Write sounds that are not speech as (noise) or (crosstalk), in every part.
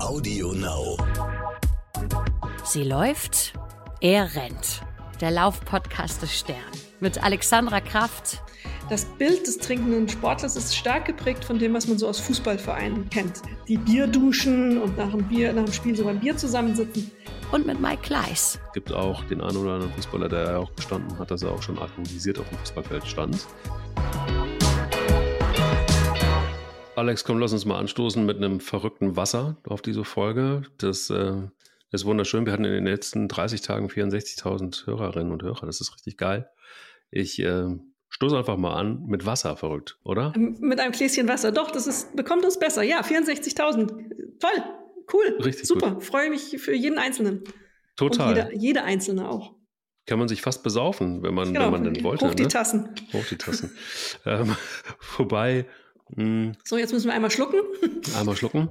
Audio Now. Sie läuft, er rennt. Der Laufpodcast des Stern mit Alexandra Kraft. Das Bild des trinkenden Sportlers ist stark geprägt von dem, was man so aus Fußballvereinen kennt. Die Bierduschen und nach dem, Bier, nach dem Spiel so beim Bier zusammensitzen. Und mit Mike Kleiss. Es gibt auch den einen oder anderen Fußballer, der auch gestanden hat, dass er auch schon alkoholisiert auf dem Fußballfeld stand. Alex, komm, lass uns mal anstoßen mit einem verrückten Wasser auf diese Folge. Das äh, ist wunderschön. Wir hatten in den letzten 30 Tagen 64.000 Hörerinnen und Hörer. Das ist richtig geil. Ich äh, stoße einfach mal an mit Wasser, verrückt, oder? Mit einem Gläschen Wasser. Doch, das ist, bekommt uns besser. Ja, 64.000. Toll, cool, Richtig super. gut. Freue mich für jeden Einzelnen. Total. Jeder, jede Einzelne auch. Kann man sich fast besaufen, wenn man, Genau. wenn man denn wollte. Hoch die ne? Tassen. Hoch die Tassen. (laughs) ähm, wobei, mh, So, jetzt müssen wir einmal schlucken. einmal schlucken.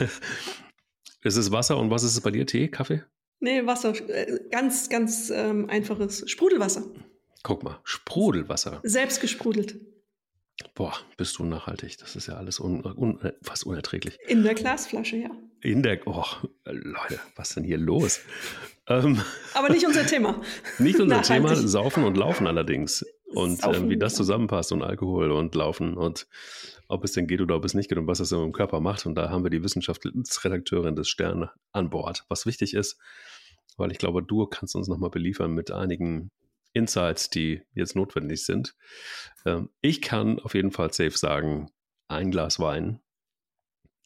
(laughs) es ist Wasser und was ist es bei dir? Tee, Kaffee? Nee, Wasser. äh, Ganz, ganz ähm, einfaches Sprudelwasser. Guck mal, Sprudelwasser. Selbst gesprudelt. Boah, bist du nachhaltig. Das ist ja alles un, un, fast unerträglich. In der Glasflasche, ja. In der, oh, Leute, was ist denn hier los? Ähm, Aber nicht unser Thema. (laughs) nicht unser Thema. Saufen und Laufen allerdings. Und ähm, wie das zusammenpasst und Alkohol und Laufen und ob es denn geht oder ob es nicht geht und was das im Körper macht. Und da haben wir die Wissenschaftsredakteurin des Stern an Bord, was wichtig ist, weil ich glaube, du kannst uns nochmal beliefern mit einigen Insights, die jetzt notwendig sind. Ähm, ich kann auf jeden Fall safe sagen, ein Glas Wein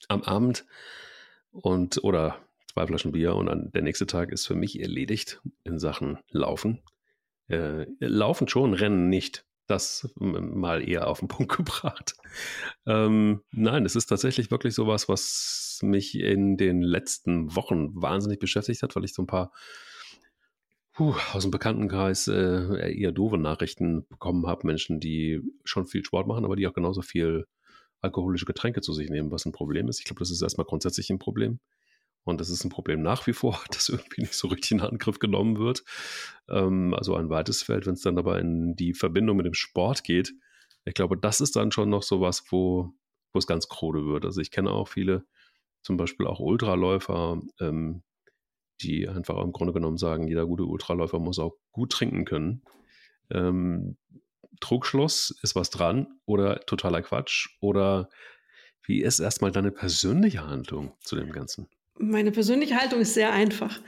am Abend und oder zwei Flaschen Bier und dann der nächste Tag ist für mich erledigt in Sachen Laufen. Äh, laufen schon, Rennen nicht. Das mal eher auf den (laughs) Punkt gebracht. Ähm, nein, es ist tatsächlich wirklich sowas, was mich in den letzten Wochen wahnsinnig beschäftigt hat, weil ich so ein paar puh, aus dem Bekanntenkreis äh, eher doofe Nachrichten bekommen habe. Menschen, die schon viel Sport machen, aber die auch genauso viel alkoholische Getränke zu sich nehmen, was ein Problem ist. Ich glaube, das ist erstmal grundsätzlich ein Problem. Und das ist ein Problem nach wie vor, (laughs) dass irgendwie nicht so richtig in Angriff genommen wird. Ähm, also ein weites Feld, wenn es dann aber in die Verbindung mit dem Sport geht. Ich glaube, das ist dann schon noch sowas, wo, wo es ganz krude wird. Also ich kenne auch viele, zum Beispiel auch Ultraläufer, ähm, die einfach im Grunde genommen sagen, jeder gute Ultraläufer muss auch gut trinken können. Ähm, Trugschluss, ist was dran oder totaler Quatsch? Oder wie ist erstmal deine persönliche Handlung zu dem Ganzen? Meine persönliche Haltung ist sehr einfach.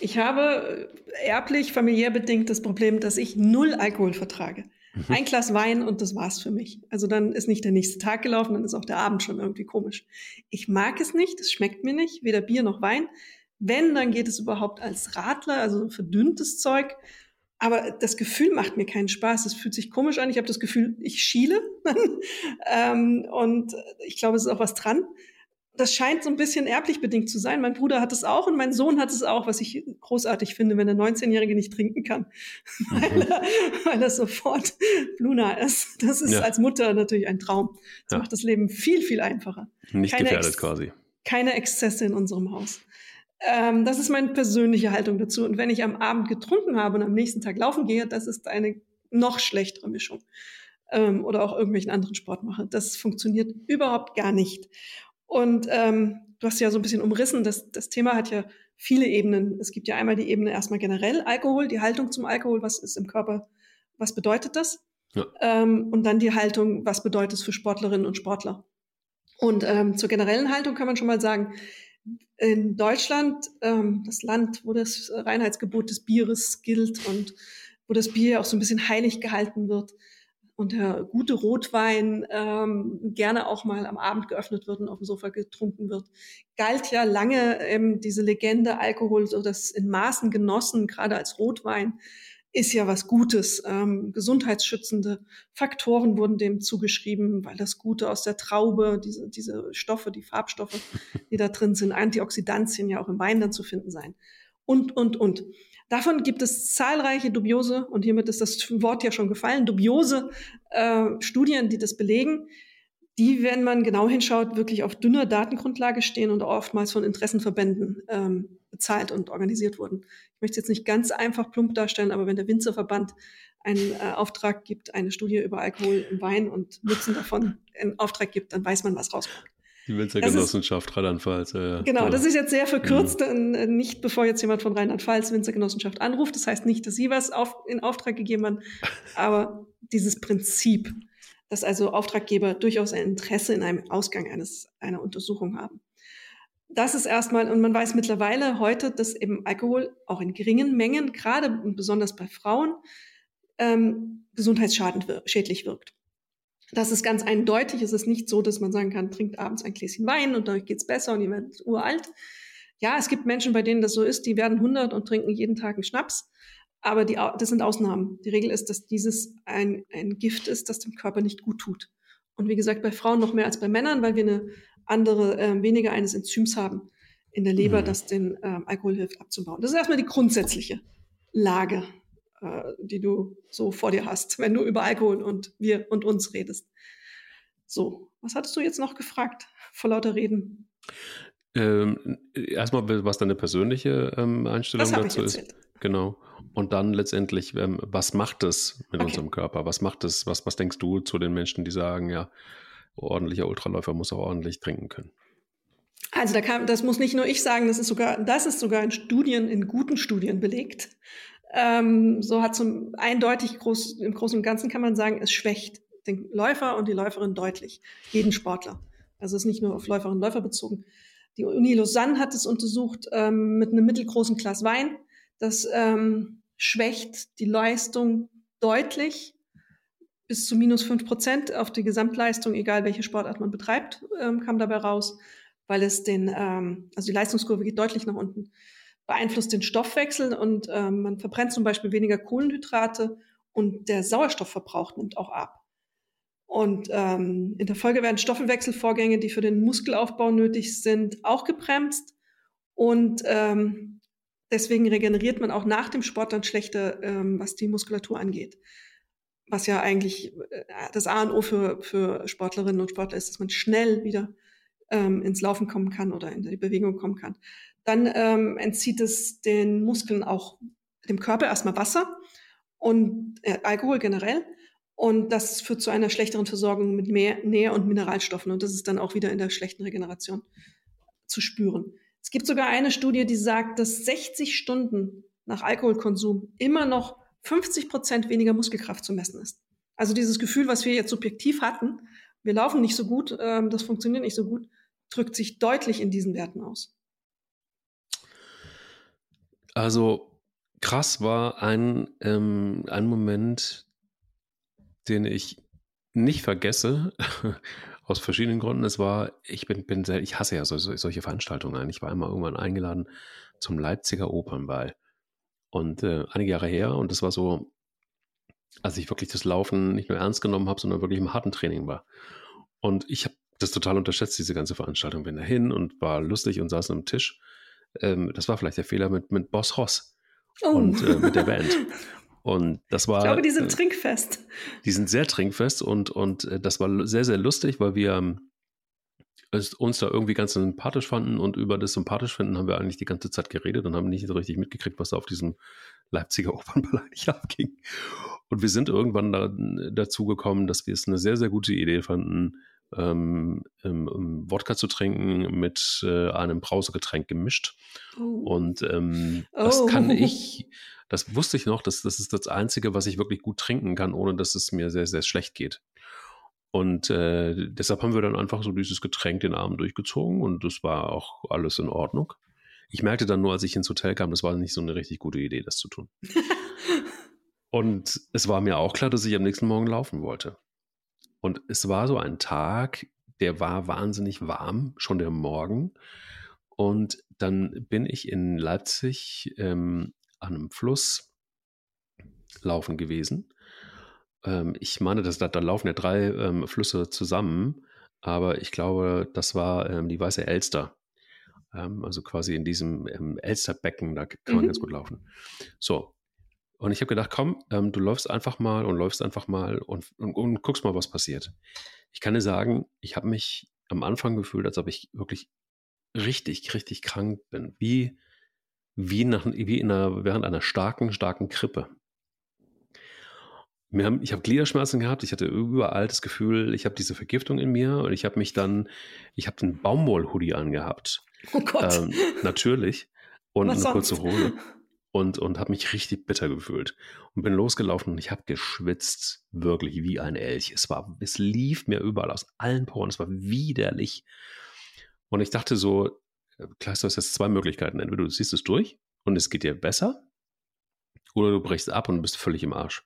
Ich habe äh, erblich, familiär bedingt das Problem, dass ich null Alkohol vertrage. Ein Glas Wein und das war's für mich. Also dann ist nicht der nächste Tag gelaufen, dann ist auch der Abend schon irgendwie komisch. Ich mag es nicht, es schmeckt mir nicht, weder Bier noch Wein. Wenn, dann geht es überhaupt als Radler, also verdünntes Zeug. Aber das Gefühl macht mir keinen Spaß. Es fühlt sich komisch an. Ich habe das Gefühl, ich schiele. (laughs) ähm, und ich glaube, es ist auch was dran. Das scheint so ein bisschen erblich bedingt zu sein. Mein Bruder hat es auch und mein Sohn hat es auch, was ich großartig finde, wenn der 19-Jährige nicht trinken kann, (laughs) weil, er, weil er sofort Bluna ist. Das ist Ja. als Mutter natürlich ein Traum. Das Ja. macht das Leben viel, viel einfacher Nicht Keine gefährdet Ex- quasi. keine Exzesse in unserem Haus. Ähm, das ist meine persönliche Haltung dazu. Und wenn ich am Abend getrunken habe und am nächsten Tag laufen gehe, das ist eine noch schlechtere Mischung. Ähm, oder auch irgendwelchen anderen Sport mache. Das funktioniert überhaupt gar nicht. Und ähm, du hast ja so ein bisschen umrissen, das, das Thema hat ja viele Ebenen. Es gibt ja einmal die Ebene erstmal generell Alkohol, die Haltung zum Alkohol, was ist im Körper, was bedeutet das? Ja. Ähm, und dann die Haltung, was bedeutet es für Sportlerinnen und Sportler? Und ähm, zur generellen Haltung kann man schon mal sagen, in Deutschland, ähm, das Land, wo das Reinheitsgebot des Bieres gilt und wo das Bier ja auch so ein bisschen heilig gehalten wird und der gute Rotwein ähm, gerne auch mal am Abend geöffnet wird und auf dem Sofa getrunken wird, galt ja lange ähm, diese Legende Alkohol, so das in Maßen genossen, gerade als Rotwein, ist ja was Gutes. Ähm, gesundheitsschützende Faktoren wurden dem zugeschrieben, weil das Gute aus der Traube, diese, diese Stoffe, die Farbstoffe, die da drin sind, Antioxidantien ja auch im Wein dann zu finden sein. Und, und, und. Davon gibt es zahlreiche dubiose, und hiermit ist das Wort ja schon gefallen, dubiose äh, Studien, die das belegen, die, wenn man genau hinschaut, wirklich auf dünner Datengrundlage stehen und oftmals von Interessenverbänden ähm, bezahlt und organisiert wurden. Ich möchte es jetzt nicht ganz einfach plump darstellen, aber wenn der Winzerverband einen äh, Auftrag gibt, eine Studie über Alkohol im Wein und Nutzen davon in Auftrag gibt, dann weiß man, was rauskommt. Die Winzergenossenschaft Rheinland-Pfalz. Ja, ja. Genau, das ist jetzt sehr verkürzt, mhm. nicht bevor jetzt jemand von Rheinland-Pfalz Winzergenossenschaft anruft. Das heißt nicht, dass Sie was auf, in Auftrag gegeben haben, (laughs) aber dieses Prinzip, dass also Auftraggeber durchaus ein Interesse in einem Ausgang eines, einer Untersuchung haben. Das ist erstmal, und man weiß mittlerweile heute, dass eben Alkohol auch in geringen Mengen, gerade und besonders bei Frauen, ähm, gesundheitsschädlich wirkt. Das ist ganz eindeutig. Es ist nicht so, dass man sagen kann, trinkt abends ein Gläschen Wein und dann geht's besser und ihr werdet uralt. Ja, es gibt Menschen, bei denen das so ist, die werden 100 und trinken jeden Tag einen Schnaps. Aber die, das sind Ausnahmen. Die Regel ist, dass dieses ein, ein Gift ist, das dem Körper nicht gut tut. Und wie gesagt, bei Frauen noch mehr als bei Männern, weil wir eine andere, äh, weniger eines Enzyms haben in der Leber, mhm. das den ähm, Alkohol hilft abzubauen. Das ist erstmal die grundsätzliche Lage äh, die du so vor dir hast, wenn du über Alkohol und wir und uns redest. So, was hattest du jetzt noch gefragt vor lauter Reden? Ähm, erstmal, was deine persönliche ähm, Einstellung dazu ist. Genau. Und dann letztendlich, ähm, was macht es mit okay. unserem Körper? Was macht es? Was, was denkst du zu den Menschen, die sagen, ja, ordentlicher Ultraläufer muss auch ordentlich trinken können? Also da kann, das muss nicht nur ich sagen, das ist sogar, das ist sogar in Studien, in guten Studien belegt. Ähm, so hat zum eindeutig groß, im Großen und Ganzen kann man sagen, es schwächt den Läufer und die Läuferin deutlich, jeden Sportler. Also es ist nicht nur auf Läuferinnen und Läufer bezogen. Die Uni Lausanne hat es untersucht ähm, mit einem mittelgroßen Glas Wein. Das ähm, schwächt die Leistung deutlich bis zu minus fünf Prozent auf die Gesamtleistung, egal welche Sportart man betreibt, ähm, kam dabei raus, weil es den, ähm, also die Leistungskurve geht deutlich nach unten beeinflusst den Stoffwechsel und ähm, man verbrennt zum Beispiel weniger Kohlenhydrate und der Sauerstoffverbrauch nimmt auch ab. Und ähm, in der Folge werden Stoffwechselvorgänge, die für den Muskelaufbau nötig sind, auch gebremst. Und ähm, deswegen regeneriert man auch nach dem Sport dann schlechter, ähm, was die Muskulatur angeht. Was ja eigentlich äh, das A und O für, für Sportlerinnen und Sportler ist, dass man schnell wieder ähm, ins Laufen kommen kann oder in die Bewegung kommen kann. Dann ähm, entzieht es den Muskeln auch dem Körper erstmal Wasser und äh, Alkohol generell. Und das führt zu einer schlechteren Versorgung mit mehr Nähr- und Mineralstoffen. Und das ist dann auch wieder in der schlechten Regeneration zu spüren. Es gibt sogar eine Studie, die sagt, dass 60 Stunden nach Alkoholkonsum immer noch 50 Prozent weniger Muskelkraft zu messen ist. Also dieses Gefühl, was wir jetzt subjektiv hatten, wir laufen nicht so gut, ähm, das funktioniert nicht so gut, drückt sich deutlich in diesen Werten aus. Also krass war ein, ähm, ein Moment, den ich nicht vergesse, (laughs) aus verschiedenen Gründen. Es war, ich bin, bin sehr, ich hasse ja so, so, solche Veranstaltungen. Ich war einmal irgendwann eingeladen zum Leipziger Opernball. Und äh, einige Jahre her, und das war so, als ich wirklich das Laufen nicht nur ernst genommen habe, sondern wirklich im harten Training war. Und ich habe das total unterschätzt, diese ganze Veranstaltung. Bin dahin und war lustig und saß am Tisch ähm, das war vielleicht der Fehler mit, mit Boss Ross oh. und äh, mit der Band. (laughs) Und das war. Ich glaube, die sind äh, trinkfest. Die sind sehr trinkfest und, und äh, das war sehr, sehr lustig, weil wir ähm, uns da irgendwie ganz sympathisch fanden und über das sympathisch finden haben wir eigentlich die ganze Zeit geredet und haben nicht so richtig mitgekriegt, was da auf diesem Leipziger Opernball (laughs) eigentlich abging. Und wir sind irgendwann da, dazu gekommen, dass wir es eine sehr, sehr gute Idee fanden, ähm, ähm, Wodka zu trinken mit äh, einem Brausegetränk gemischt. Oh. Und ähm, oh. das kann (laughs) ich, das wusste ich noch, dass das ist das Einzige, was ich wirklich gut trinken kann, ohne dass es mir sehr, sehr schlecht geht. Und äh, deshalb haben wir dann einfach so dieses Getränk den Abend durchgezogen und das war auch alles in Ordnung. Ich merkte dann nur, als ich ins Hotel kam, das war nicht so eine richtig gute Idee, das zu tun. (laughs) und es war mir auch klar, dass ich am nächsten Morgen laufen wollte. Und es war so ein Tag, der war wahnsinnig warm, schon der Morgen. Und dann bin ich in Leipzig ähm, an einem Fluss laufen gewesen. Ähm, ich meine, dass da, da laufen ja drei ähm, Flüsse zusammen, aber ich glaube, das war ähm, die Weiße Elster. Ähm, also quasi in diesem ähm, Elsterbecken, da kann man mhm. ganz gut laufen. So, und ich habe gedacht, komm, ähm, du läufst einfach mal und läufst einfach mal und, und, und guckst mal, was passiert. Ich kann dir sagen, ich habe mich am Anfang gefühlt, als ob ich wirklich richtig, richtig krank bin. Wie, wie, nach, wie in einer, während einer starken, starken Krippe. haben, ich habe Gliederschmerzen gehabt, ich hatte überall das Gefühl, ich habe diese Vergiftung in mir und ich habe mich dann, ich habe den Baumwoll-Hoodie angehabt. Oh Gott. Ähm, natürlich. Und Was eine kurze? Hose. Und, und habe mich richtig bitter gefühlt. Und bin losgelaufen und ich habe geschwitzt, wirklich wie ein Elch. Es war, es lief mir überall aus allen Poren. Es war widerlich. Und ich dachte so, äh, klar, du hast jetzt zwei Möglichkeiten. Entweder du ziehst es durch und es geht dir besser, oder du brichst ab und bist völlig im Arsch.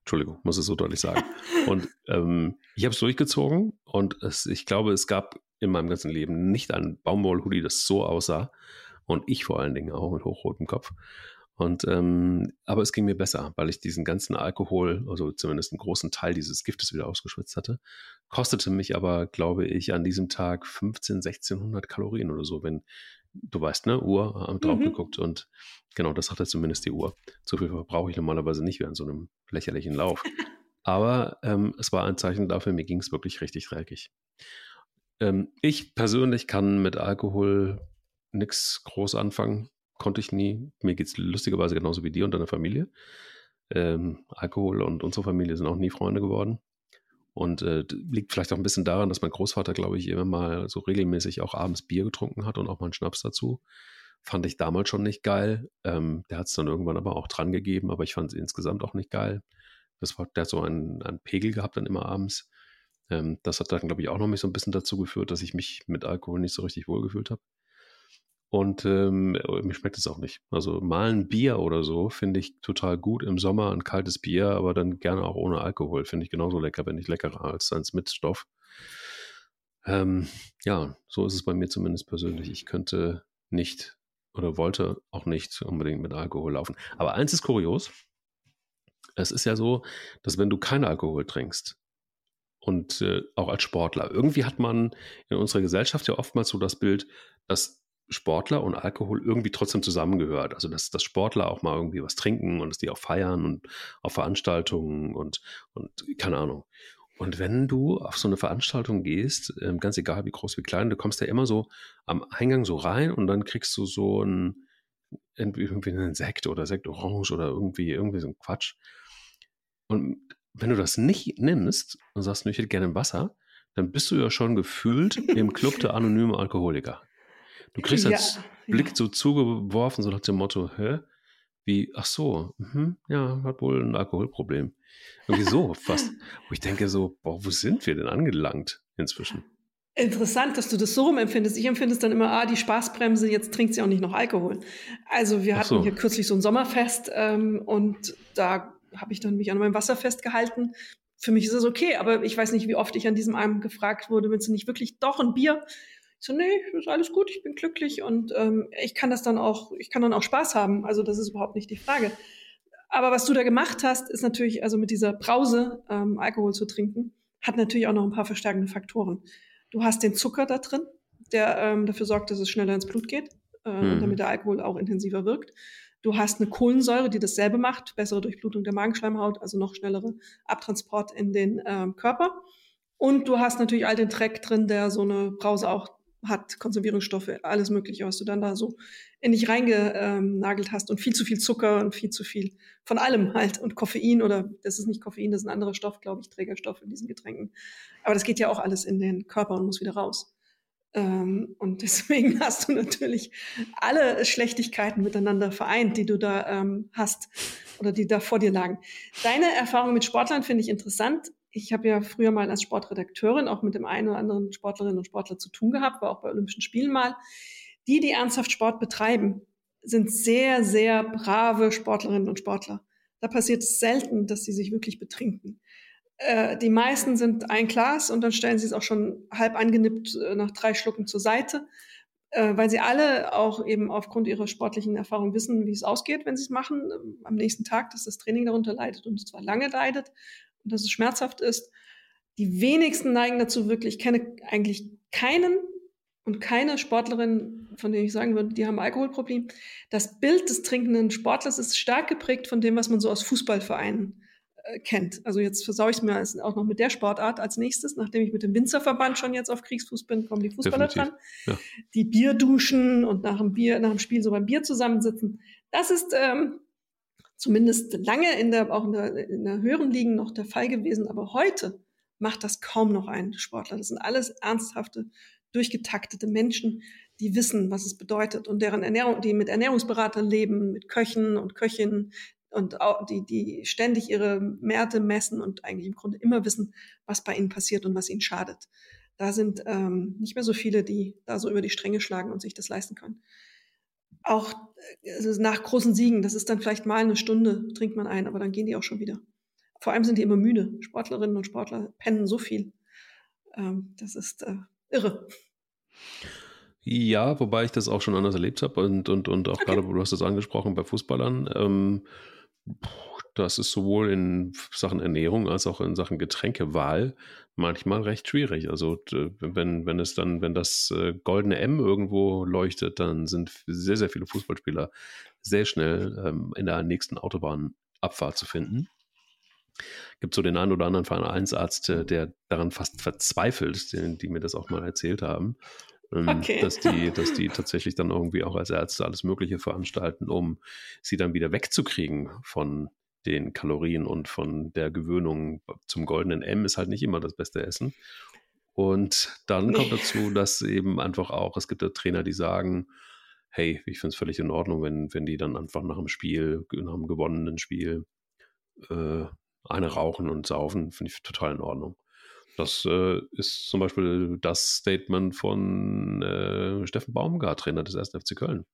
Entschuldigung, muss es so deutlich sagen. (laughs) Und ähm, ich habe es durchgezogen und es, ich glaube, es gab in meinem ganzen Leben nicht einen Baumwoll-Hoodie, das so aussah. Und ich vor allen Dingen auch mit hochrotem Kopf. Und ähm, aber es ging mir besser, weil ich diesen ganzen Alkohol, also zumindest einen großen Teil dieses Giftes wieder ausgeschwitzt hatte. Kostete mich aber, glaube ich, an diesem Tag 15, 1600 Kalorien oder so, wenn du weißt, ne, Uhr, haben drauf Mhm. geguckt und genau, das hatte zumindest die Uhr. So viel verbrauche ich normalerweise nicht während so einem lächerlichen Lauf. Aber ähm, es war ein Zeichen dafür, mir ging es wirklich richtig dreckig. Ähm, ich persönlich kann mit Alkohol nichts groß anfangen. Konnte ich nie. Mir geht es lustigerweise genauso wie dir und deiner Familie. Ähm, Alkohol und unsere Familie sind auch nie Freunde geworden. Und äh, liegt vielleicht auch ein bisschen daran, dass mein Großvater, glaube ich, immer mal so regelmäßig auch abends Bier getrunken hat und auch mal einen Schnaps dazu. Fand ich damals schon nicht geil. Ähm, der hat es dann irgendwann aber auch dran gegeben, aber ich fand es insgesamt auch nicht geil. Das war, der hat so einen, einen Pegel gehabt dann immer abends. Ähm, das hat dann, glaube ich, auch noch mich so ein bisschen dazu geführt, dass ich mich mit Alkohol nicht so richtig wohlgefühlt habe. Und ähm, mir schmeckt es auch nicht. Also mal ein Bier oder so finde ich total gut im Sommer, ein kaltes Bier, aber dann gerne auch ohne Alkohol. Finde ich genauso lecker, wenn nicht leckerer als eins mit Stoff. Ähm, ja, so ist es bei mir zumindest persönlich. Ich könnte nicht oder wollte auch nicht unbedingt mit Alkohol laufen. Aber eins ist kurios. Es ist ja so, dass wenn du keinen Alkohol trinkst und äh, auch als Sportler, irgendwie hat man in unserer Gesellschaft ja oftmals so das Bild, dass Sportler und Alkohol irgendwie trotzdem zusammengehört. Also dass, dass Sportler auch mal irgendwie was trinken und dass die auch feiern und auf Veranstaltungen und, und keine Ahnung. Und wenn du auf so eine Veranstaltung gehst, ähm, ganz egal wie groß, wie klein, du kommst ja immer so am Eingang so rein und dann kriegst du so ein, irgendwie einen Sekt oder Sekt Orange oder irgendwie, irgendwie so ein Quatsch. Und wenn du das nicht nimmst und sagst, ich hätte gerne Wasser, dann bist du ja schon gefühlt (laughs) im Club der anonymen Alkoholiker. Du kriegst Ja, als ja. Blick so zugeworfen, so nach dem Motto, hä? Wie, ach so, mhm, ja, hat wohl ein Alkoholproblem. Irgendwie so (laughs) fast. Wo ich denke so, boah, wo sind wir denn angelangt inzwischen? Interessant, dass du das so rum empfindest. Ich empfinde es dann immer, ah, die Spaßbremse, jetzt trinkt sie auch nicht noch Alkohol. Also wir Ach hatten so. hier kürzlich so ein Sommerfest ähm, und da habe ich dann mich an meinem Wasser festgehalten. Für mich ist es okay, aber ich weiß nicht, wie oft ich an diesem Abend gefragt wurde, willst du nicht wirklich doch ein Bier? So, nee, ist alles gut, ich bin glücklich und ähm, ich kann das dann auch, ich kann dann auch Spaß haben. Also das ist überhaupt nicht die Frage. Aber was du da gemacht hast, ist natürlich, also mit dieser Brause ähm, Alkohol zu trinken, hat natürlich auch noch ein paar verstärkende Faktoren. Du hast den Zucker da drin, der ähm, dafür sorgt, dass es schneller ins Blut geht äh, Mhm. damit der Alkohol auch intensiver wirkt. Du hast eine Kohlensäure, die dasselbe macht, bessere Durchblutung der Magenschleimhaut, also noch schnellere Abtransport in den ähm, Körper. Und du hast natürlich all den Dreck drin, der so eine Brause auch hat, Konservierungsstoffe, alles Mögliche, was du dann da so in dich reingenagelt hast und viel zu viel Zucker und viel zu viel von allem halt und Koffein oder das ist nicht Koffein, das ist ein anderer Stoff, glaube ich, Trägerstoff in diesen Getränken. Aber das geht ja auch alles in den Körper und muss wieder raus. Ähm, und (laughs) deswegen hast du natürlich alle Schlechtigkeiten miteinander vereint, die du da ähm, hast oder die da vor dir lagen. Deine Erfahrung mit Sportlern finde ich interessant. Ich habe ja früher mal als Sportredakteurin auch mit dem einen oder anderen Sportlerinnen und Sportler zu tun gehabt, war auch bei Olympischen Spielen mal. Die, die ernsthaft Sport betreiben, sind sehr, sehr brave Sportlerinnen und Sportler. Da passiert es selten, dass sie sich wirklich betrinken. Äh, die meisten sind ein Glas und dann stellen sie es auch schon halb angenippt äh, nach drei Schlucken zur Seite, äh, weil sie alle auch eben aufgrund ihrer sportlichen Erfahrung wissen, wie es ausgeht, wenn sie es machen. Ähm, am nächsten Tag, dass das Training darunter leidet und zwar lange leidet dass es schmerzhaft ist. Die wenigsten neigen dazu wirklich. Ich kenne eigentlich keinen und keine Sportlerin, von denen ich sagen würde, die haben Alkoholproblem. Das Bild des trinkenden Sportlers ist stark geprägt von dem, was man so aus Fußballvereinen äh, kennt. Also jetzt versaue ich es mir auch noch mit der Sportart als nächstes. Nachdem ich mit dem Winzerverband schon jetzt auf Kriegsfuß bin, kommen die Fußballer Definitiv, dran. ja. Die Bier duschen und nach dem Bier, nach dem Spiel so beim Bier zusammensitzen. Das ist ähm, zumindest lange in der, auch in der, in der höheren Ligen noch der Fall gewesen. Aber heute macht das kaum noch ein Sportler. Das sind alles ernsthafte, durchgetaktete Menschen, die wissen, was es bedeutet und deren Ernährung, die mit Ernährungsberatern leben, mit Köchen und Köchinnen und auch die, die ständig ihre Märte messen und eigentlich im Grunde immer wissen, was bei ihnen passiert und was ihnen schadet. Da sind ähm, nicht mehr so viele, die da so über die Stränge schlagen und sich das leisten können. Auch also nach großen Siegen, das ist dann vielleicht mal eine Stunde, trinkt man ein, aber dann gehen die auch schon wieder. Vor allem sind die immer müde. Sportlerinnen und Sportler pennen so viel. Ähm, das ist äh, irre. Ja, wobei ich das auch schon anders erlebt habe und, und, und auch okay. gerade, du hast das angesprochen, bei Fußballern. Ähm, das ist sowohl in Sachen Ernährung als auch in Sachen Getränkewahl manchmal recht schwierig. Also wenn, wenn es dann, wenn das äh, goldene M irgendwo leuchtet, dann sind sehr, sehr viele Fußballspieler sehr schnell ähm, in der nächsten Autobahnabfahrt zu finden. Gibt so den einen oder anderen Vereinsarzt, der daran fast verzweifelt, die, die mir das auch mal erzählt haben. Ähm, okay. dass, die, (laughs) dass die tatsächlich dann irgendwie auch als Ärzte alles Mögliche veranstalten, um sie dann wieder wegzukriegen von den Kalorien und von der Gewöhnung zum goldenen M ist halt nicht immer das beste Essen. Und dann kommt dazu, dass eben einfach auch, es gibt ja Trainer, die sagen, hey, ich finde es völlig in Ordnung, wenn, wenn die dann einfach nach dem Spiel, nach einem gewonnenen Spiel, äh, eine rauchen und saufen, finde ich total in Ordnung. Das äh, ist zum Beispiel das Statement von äh, Steffen Baumgart, Trainer des 1. FC Köln.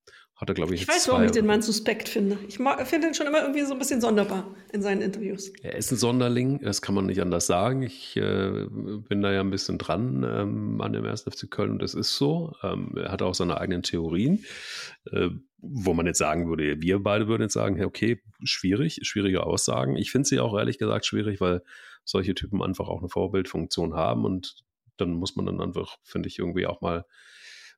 Hat er, glaube ich, Ich weiß, warum ich den Mann suspekt finde. Ich finde ihn schon immer irgendwie so ein bisschen sonderbar in seinen Interviews. Er ist ein Sonderling, das kann man nicht anders sagen. Ich äh, bin da ja ein bisschen dran ähm, an dem 1. FC Köln und das ist so. Ähm, er hat auch seine eigenen Theorien, äh, wo man jetzt sagen würde, wir beide würden jetzt sagen, okay, schwierig, schwierige Aussagen. Ich finde sie auch ehrlich gesagt schwierig, weil solche Typen einfach auch eine Vorbildfunktion haben und dann muss man dann einfach, finde ich, irgendwie auch mal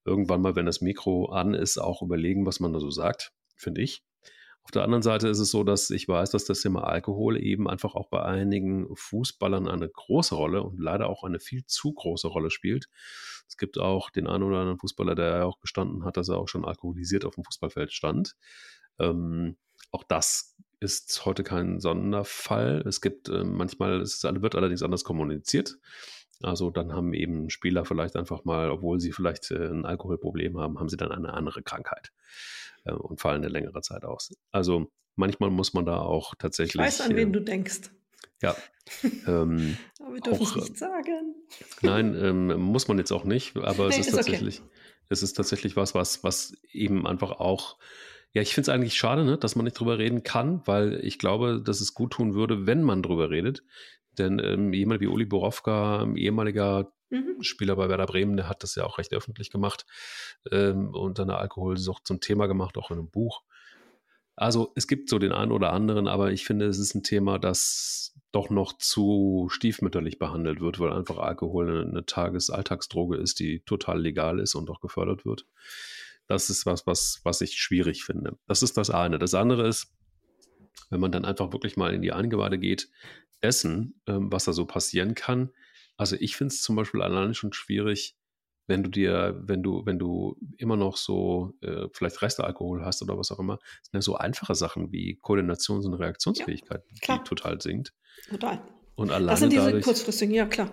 irgendwann mal, wenn das Mikro an ist, auch überlegen, was man da so sagt, finde ich. Auf der anderen Seite ist es so, dass ich weiß, dass das Thema Alkohol eben einfach auch bei einigen Fußballern eine große Rolle und leider auch eine viel zu große Rolle spielt. Es gibt auch den einen oder anderen Fußballer, der auch gestanden hat, dass er auch schon alkoholisiert auf dem Fußballfeld stand. Ähm, auch das ist heute kein Sonderfall. Es gibt äh, manchmal, es wird allerdings anders kommuniziert. Also dann haben eben Spieler vielleicht einfach mal, obwohl sie vielleicht äh, ein Alkoholproblem haben, haben sie dann eine andere Krankheit äh, und fallen eine längere Zeit aus. Also manchmal muss man da auch tatsächlich. Ich weiß, an wen äh, du denkst. Ja. (laughs) Ähm, aber wir dürfen es nicht sagen. Nein, ähm, muss man jetzt auch nicht, aber nee, es ist, ist tatsächlich, okay. es ist tatsächlich was, was, was eben einfach auch ja, ich finde es eigentlich schade, ne, dass man nicht drüber reden kann, weil ich glaube, dass es gut tun würde, wenn man drüber redet. Denn ähm, jemand wie Uli Borowka, ehemaliger mhm. Spieler bei Werder Bremen, der hat das ja auch recht öffentlich gemacht ähm, und seine Alkoholsucht zum Thema gemacht, auch in einem Buch. Also es gibt so den einen oder anderen, aber ich finde, es ist ein Thema, das doch noch zu stiefmütterlich behandelt wird, weil einfach Alkohol eine, eine Tages-Alltagsdroge ist, die total legal ist und auch gefördert wird. Das ist was, was, was ich schwierig finde. Das ist das eine. Das andere ist, wenn man dann einfach wirklich mal in die Eingeweide geht, dessen, ähm, was da so passieren kann. Also ich finde es zum Beispiel alleine schon schwierig, wenn du dir, wenn du, wenn du immer noch so äh, vielleicht Restalkohol hast oder was auch immer, sind ja so einfache Sachen wie Koordinations- und Reaktionsfähigkeit, ja, die total sinkt. Total. Und alleine das sind diese dadurch, kurzfristigen, ja klar.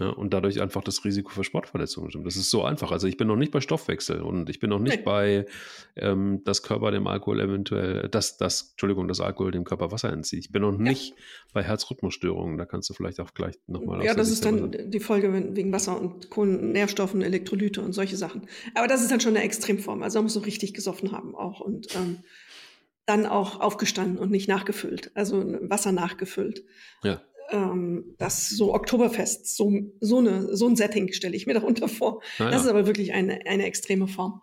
Ja, und dadurch einfach das Risiko für Sportverletzungen stimmt. Das ist so einfach. Also ich bin noch nicht bei Stoffwechsel und ich bin noch nicht bei, ähm, dass Körper dem Alkohol eventuell, dass das, Entschuldigung, das Alkohol dem Körper Wasser entzieht. Ich bin noch nicht ja. bei Herzrhythmusstörungen. Da kannst du vielleicht auch gleich nochmal Ja, das ist dann sagen. die Folge wegen Wasser und Kohlen, Nährstoffen, Elektrolyte und solche Sachen. Aber das ist dann schon eine Extremform. Also man muss so richtig gesoffen haben auch und ähm, dann auch aufgestanden und nicht nachgefüllt, also Wasser nachgefüllt. Ja ähm, das so Oktoberfest, so, so, eine, so ein Setting stelle ich mir darunter vor. Ja. Das ist aber wirklich eine, eine extreme Form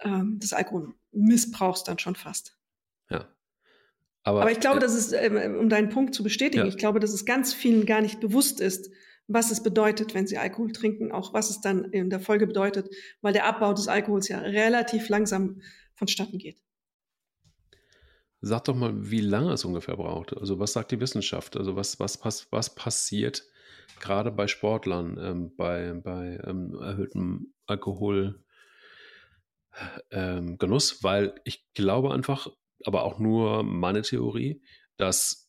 ähm, des Alkoholmissbrauchs dann schon fast. Ja. Aber, aber ich glaube, äh, dass es, äh, um deinen Punkt zu bestätigen, ja. ich glaube, dass es ganz vielen gar nicht bewusst ist, was es bedeutet, wenn sie Alkohol trinken, auch was es dann in der Folge bedeutet, weil der Abbau des Alkohols ja relativ langsam vonstatten geht. Sag doch mal, wie lange es ungefähr braucht. Also was sagt die Wissenschaft? Also was, was, was, was passiert gerade bei Sportlern ähm, bei, bei ähm, erhöhtem Alkoholgenuss? Ähm, Weil ich glaube einfach, aber auch nur meine Theorie, dass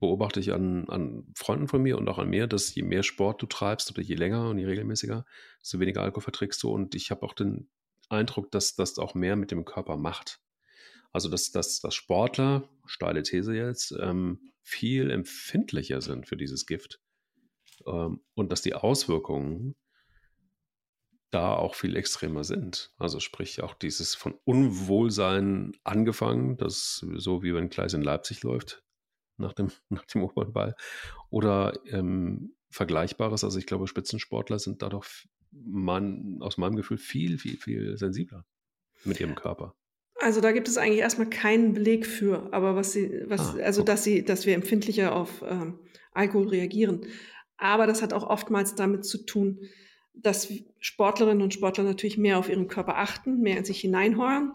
beobachte ich an, an Freunden von mir und auch an mir, dass je mehr Sport du treibst oder je länger und je regelmäßiger, desto weniger Alkohol verträgst du. Und ich habe auch den Eindruck, dass das auch mehr mit dem Körper macht. Also, dass, dass, dass Sportler, steile These jetzt, ähm, viel empfindlicher sind für dieses Gift. Ähm, und dass die Auswirkungen da auch viel extremer sind. Also sprich auch dieses von Unwohlsein angefangen, das so wie wenn Kleis in Leipzig läuft nach dem, (laughs) nach dem Opernball oder ähm, Vergleichbares. Also ich glaube, Spitzensportler sind da doch man, aus meinem Gefühl viel, viel, viel sensibler mit ihrem Körper. Also da gibt es eigentlich erstmal keinen Beleg für, aber was sie, was, ah, also dass sie, dass wir empfindlicher auf ähm, Alkohol reagieren. Aber das hat auch oftmals damit zu tun, dass Sportlerinnen und Sportler natürlich mehr auf ihren Körper achten, mehr in sich hineinhören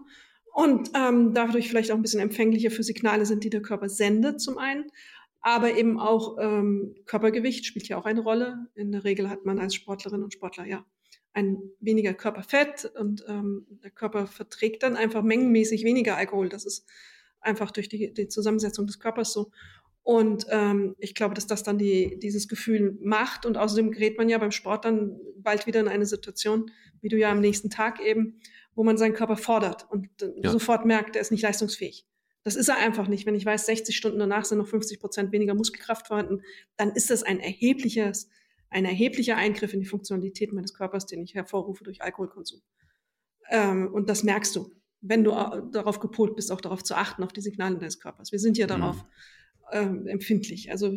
und ähm, dadurch vielleicht auch ein bisschen empfänglicher für Signale sind, die der Körper sendet zum einen. Aber eben auch ähm, Körpergewicht spielt ja auch eine Rolle. In der Regel hat man als Sportlerin und Sportler ja ein weniger Körperfett und ähm, der Körper verträgt dann einfach mengenmäßig weniger Alkohol. Das ist einfach durch die, die Zusammensetzung des Körpers so. Und ähm, ich glaube, dass das dann die, dieses Gefühl macht. Und außerdem gerät man ja beim Sport dann bald wieder in eine Situation, wie du ja am nächsten Tag eben, wo man seinen Körper fordert und ja. sofort merkt, er ist nicht leistungsfähig. Das ist er einfach nicht. Wenn ich weiß, 60 Stunden danach sind noch 50 Prozent weniger Muskelkraft vorhanden, dann ist das ein erhebliches, ein erheblicher Eingriff in die Funktionalität meines Körpers, den ich hervorrufe durch Alkoholkonsum. Ähm, und das merkst du, wenn du darauf gepolt bist, auch darauf zu achten, auf die Signale deines Körpers. Wir sind ja darauf mhm. ähm, empfindlich. Also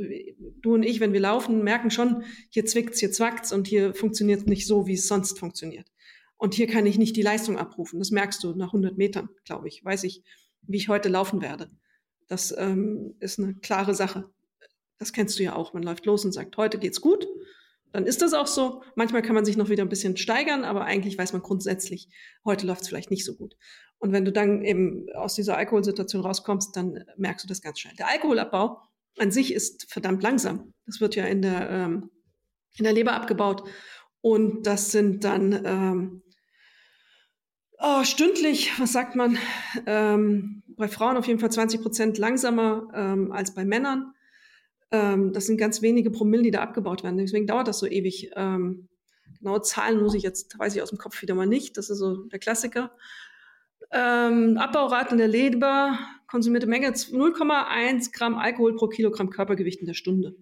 du und ich, wenn wir laufen, merken schon, hier zwickt's, hier zwackt's und hier funktioniert nicht so, wie es sonst funktioniert. Und hier kann ich nicht die Leistung abrufen. Das merkst du nach 100 Metern, glaube ich. Weiß ich, wie ich heute laufen werde. Das ähm, ist eine klare Sache. Das kennst du ja auch. Man läuft los und sagt, heute geht's gut. Dann ist das auch so. Manchmal kann man sich noch wieder ein bisschen steigern, aber eigentlich weiß man grundsätzlich, heute läuft's vielleicht nicht so gut. Und wenn du dann eben aus dieser Alkoholsituation rauskommst, dann merkst du das ganz schnell. Der Alkoholabbau an sich ist verdammt langsam. Das wird ja in der, ähm, in der Leber abgebaut. Und das sind dann ähm, Oh, stündlich, was sagt man? Ähm, bei Frauen auf jeden Fall 20 Prozent langsamer ähm, als bei Männern. Ähm, das sind ganz wenige Promille, die da abgebaut werden. Deswegen dauert das so ewig. Ähm, genaue Zahlen muss ich jetzt, weiß ich aus dem Kopf wieder mal nicht. Das ist so der Klassiker. Ähm, Abbaurate in der Leber, konsumierte Menge 0,1 Gramm Alkohol pro Kilogramm Körpergewicht in der Stunde.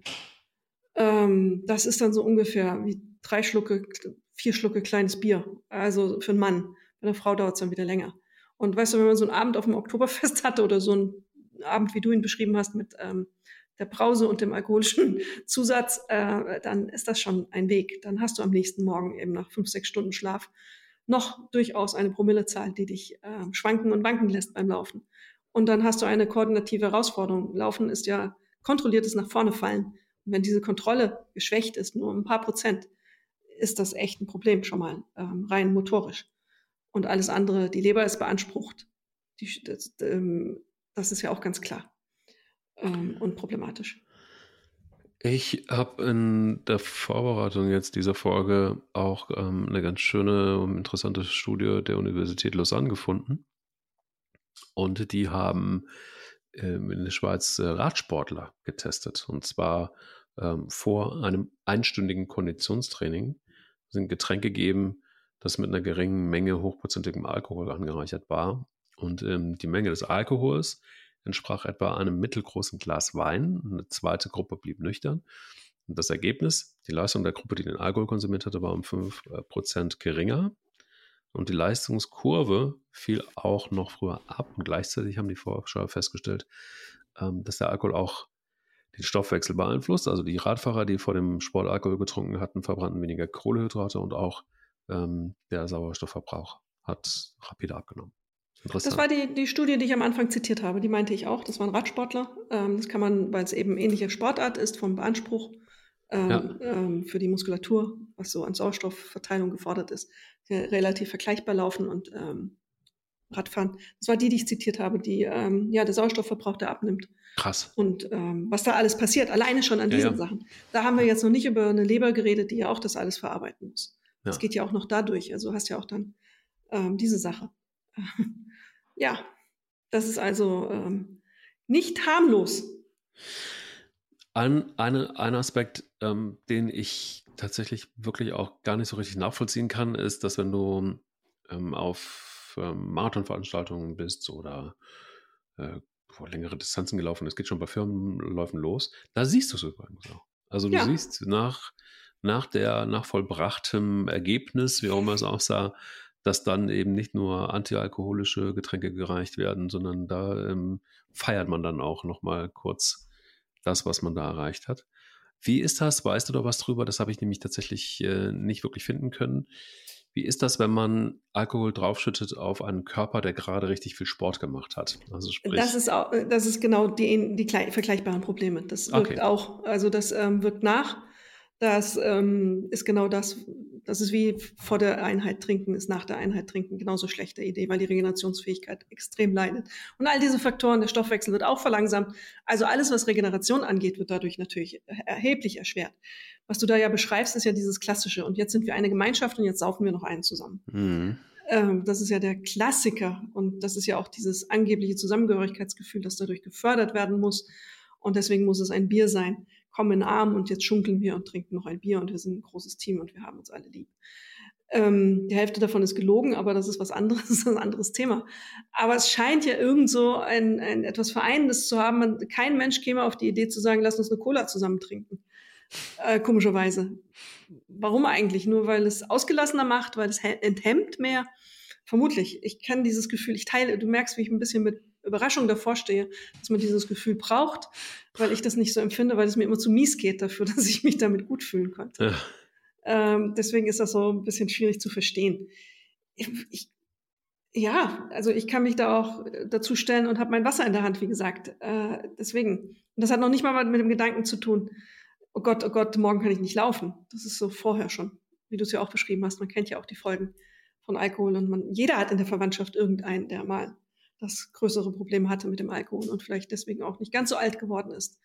Ähm, das ist dann so ungefähr wie drei Schlucke, vier Schlucke kleines Bier. Also für einen Mann. Bei einer Frau dauert es dann wieder länger. Und weißt du, wenn man so einen Abend auf dem Oktoberfest (laughs) hatte oder so einen Abend, wie du ihn beschrieben hast, mit ähm, der Brause und dem alkoholischen (laughs) Zusatz, äh, dann ist das schon ein Weg. Dann hast du am nächsten Morgen eben nach fünf, sechs Stunden Schlaf noch durchaus eine Promillezahl, die dich äh, schwanken und wanken lässt beim Laufen. Und dann hast du eine koordinative Herausforderung. Laufen ist ja kontrolliertes nach vorne fallen. Und wenn diese Kontrolle geschwächt ist, nur ein paar Prozent, ist das echt ein Problem schon mal, ähm, rein motorisch und alles andere, die Leber ist beansprucht. Die, das, ähm, das, ist ja auch ganz klar ähm, und problematisch. Ich habe in der Vorbereitung jetzt dieser Folge auch ähm, eine ganz schöne und interessante Studie der Universität Lausanne gefunden. Und die haben ähm, in der Schweiz äh, Radsportler getestet. Und zwar ähm, vor einem einstündigen Konditionstraining sind Getränke gegeben, das mit einer geringen Menge hochprozentigem Alkohol angereichert war. Und ähm, die Menge des Alkohols entsprach etwa einem mittelgroßen Glas Wein. Eine zweite Gruppe blieb nüchtern. Und das Ergebnis, die Leistung der Gruppe, die den Alkohol konsumiert hatte, war um 5% äh, geringer. Und die Leistungskurve fiel auch noch früher ab. Und gleichzeitig haben die Forscher festgestellt, ähm, dass der Alkohol auch den Stoffwechsel beeinflusst. Also die Radfahrer, die vor dem Sport Alkohol getrunken hatten, verbrannten weniger Kohlehydrate und auch ähm, der Sauerstoffverbrauch hat rapide abgenommen. Das war die, die Studie, die ich am Anfang zitiert habe. Die meinte ich auch. Das waren Radsportler. Ähm, das kann man, weil es eben ähnliche Sportart ist vom Beanspruch ähm, ja. ähm, für die Muskulatur, was so an Sauerstoffverteilung gefordert ist, relativ vergleichbar laufen und ähm, Radfahren. Das war die, die ich zitiert habe, die ähm, ja der Sauerstoffverbrauch, der abnimmt. Krass. Und ähm, was da alles passiert, alleine schon an diesen ja. Sachen. Da haben wir jetzt noch nicht über eine Leber geredet, die ja auch das alles verarbeiten muss. Es geht ja auch noch dadurch. Also hast ja auch dann diese Sache. (laughs) ja, Das ist also ähm, nicht harmlos. Ein, eine, ein Aspekt, ähm, den ich tatsächlich wirklich auch gar nicht so richtig nachvollziehen kann, ist, dass wenn du ähm, auf ähm, Marathonveranstaltungen bist oder äh, längere Distanzen gelaufen, das geht schon bei Firmenläufen los, da siehst du es übrigens auch. Also du ja. siehst nach, nach der, nach vollbrachtem Ergebnis, wie auch immer es aussah, dass dann eben nicht nur antialkoholische Getränke gereicht werden, sondern da ähm, feiert man dann auch nochmal kurz das, was man da erreicht hat. Wie ist das? Weißt du da was drüber? Das habe ich nämlich tatsächlich äh, nicht wirklich finden können. Wie ist das, wenn man Alkohol draufschüttet auf einen Körper, der gerade richtig viel Sport gemacht hat? Also sprich das ist auch, das ist genau die, die vergleichbaren Probleme. Das wirkt okay. auch, also das ähm, wirkt nach. Das ähm, ist genau das, das ist wie vor der Einheit trinken, ist nach der Einheit trinken genauso schlechte Idee, weil die Regenerationsfähigkeit extrem leidet. Und all diese Faktoren, der Stoffwechsel wird auch verlangsamt. Also alles, was Regeneration angeht, wird dadurch natürlich erheblich erschwert. Was du da ja beschreibst, ist ja dieses Klassische. Und jetzt sind wir eine Gemeinschaft und jetzt saufen wir noch einen zusammen. Mhm. Ähm, das ist ja der Klassiker. Und das ist ja auch dieses angebliche Zusammengehörigkeitsgefühl, das dadurch gefördert werden muss. Und deswegen muss es ein Bier sein kommen in den Arm und jetzt schunkeln wir und trinken noch ein Bier und wir sind ein großes Team und wir haben uns alle lieb. Ähm, die Hälfte davon ist gelogen, aber das ist was anderes, (laughs) ein anderes Thema. Aber es scheint ja irgend so ein, ein etwas Vereinendes zu haben. Man, kein Mensch käme auf die Idee zu sagen, lass uns eine Cola zusammen trinken. Äh, komischerweise. Warum eigentlich? Nur weil es ausgelassener macht, weil es enthemmt mehr? Vermutlich. Ich kann dieses Gefühl, ich teile, du merkst, wie ich ein bisschen mit Überraschung davor stehe, dass man dieses Gefühl braucht, weil ich das nicht so empfinde, weil es mir immer zu mies geht dafür, (laughs) dass ich mich damit gut fühlen konnte. Ja. Ähm, deswegen ist das so ein bisschen schwierig zu verstehen. Ich, ich, ja, also ich kann mich da auch dazu stellen und habe mein Wasser in der Hand, wie gesagt. Äh, deswegen. Und das hat noch nicht mal mit dem Gedanken zu tun, oh Gott, oh Gott, morgen kann ich nicht laufen. Das ist so vorher schon, wie du es ja auch beschrieben hast. Man kennt ja auch die Folgen von Alkohol und man, jeder hat in der Verwandtschaft irgendeinen, der mal das größere Problem hatte mit dem Alkohol und vielleicht deswegen auch nicht ganz so alt geworden ist,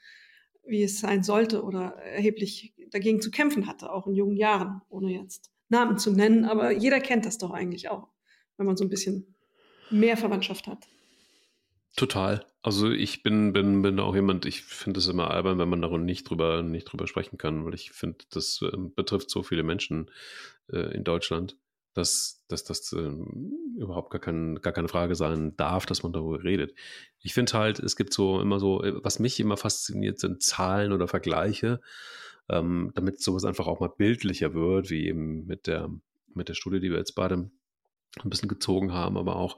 wie es sein sollte oder erheblich dagegen zu kämpfen hatte, auch in jungen Jahren, ohne jetzt Namen zu nennen. Aber jeder kennt das doch eigentlich auch, wenn man so ein bisschen mehr Verwandtschaft hat. Total. Also ich bin, bin, bin auch jemand, ich finde es immer albern, wenn man darüber nicht drüber, nicht drüber sprechen kann, weil ich finde, das äh, betrifft so viele Menschen äh, in Deutschland dass, dass das äh, überhaupt gar, kein, gar keine Frage sein darf, dass man darüber redet. Ich finde halt, es gibt so immer so, äh, was mich immer fasziniert, sind Zahlen oder Vergleiche, ähm, damit sowas einfach auch mal bildlicher wird, wie eben mit der, mit der Studie, die wir jetzt beide ein bisschen gezogen haben, aber auch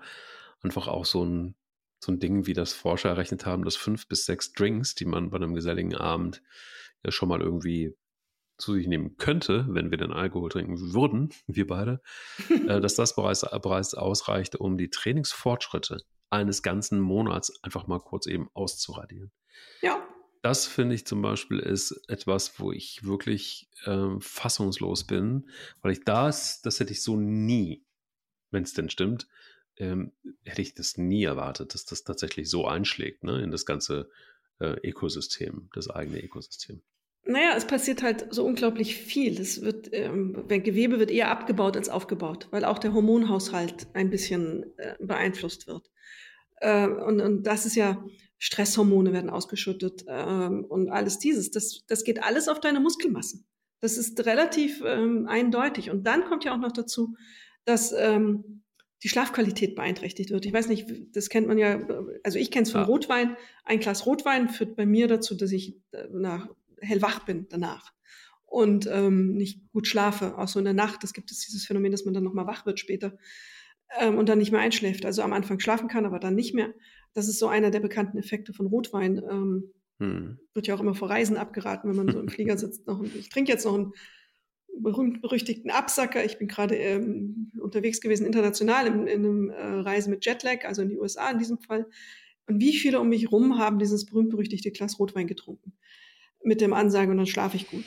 einfach auch so ein, so ein Ding, wie das Forscher errechnet haben, dass fünf bis sechs Drinks, die man bei einem geselligen Abend ja schon mal irgendwie zu sich nehmen könnte, wenn wir den Alkohol trinken würden, wir beide, äh, (laughs) dass das bereits, bereits ausreicht, um die Trainingsfortschritte eines ganzen Monats einfach mal kurz eben auszuradieren. Ja. Das finde ich zum Beispiel ist etwas, wo ich wirklich ähm, fassungslos bin, weil ich das, das hätte ich so nie, wenn es denn stimmt, ähm, hätte ich das nie erwartet, dass das tatsächlich so einschlägt ne, in das ganze äh, Ökosystem, das eigene Ökosystem. Naja, es passiert halt so unglaublich viel. Es wird, ähm, Gewebe wird eher abgebaut als aufgebaut, weil auch der Hormonhaushalt ein bisschen äh, beeinflusst wird. Äh, und, und das ist ja, Stresshormone werden ausgeschüttet ähm, und alles dieses. Das, das geht alles auf deine Muskelmasse. Das ist relativ ähm, eindeutig. Und dann kommt ja auch noch dazu, dass ähm, die Schlafqualität beeinträchtigt wird. Ich weiß nicht, das kennt man ja, also ich kenne es von ja. Rotwein. Ein Glas Rotwein führt bei mir dazu, dass ich äh, nach hellwach bin danach und ähm, nicht gut schlafe, auch so in der Nacht. Es gibt es dieses Phänomen, dass man dann nochmal wach wird später ähm, und dann nicht mehr einschläft. Also am Anfang schlafen kann, aber dann nicht mehr. Das ist so einer der bekannten Effekte von Rotwein. Ähm, hm. Wird ja auch immer vor Reisen abgeraten, wenn man so im (laughs) Flieger sitzt. Noch, ich trinke jetzt noch einen berühmt-berüchtigten Absacker. Ich bin gerade ähm, unterwegs gewesen, international in, in einem äh, Reise mit Jetlag, also in die USA in diesem Fall. Und wie viele um mich herum haben dieses berühmt-berüchtigte Glas Rotwein getrunken? Mit dem Ansage und dann schlafe ich gut.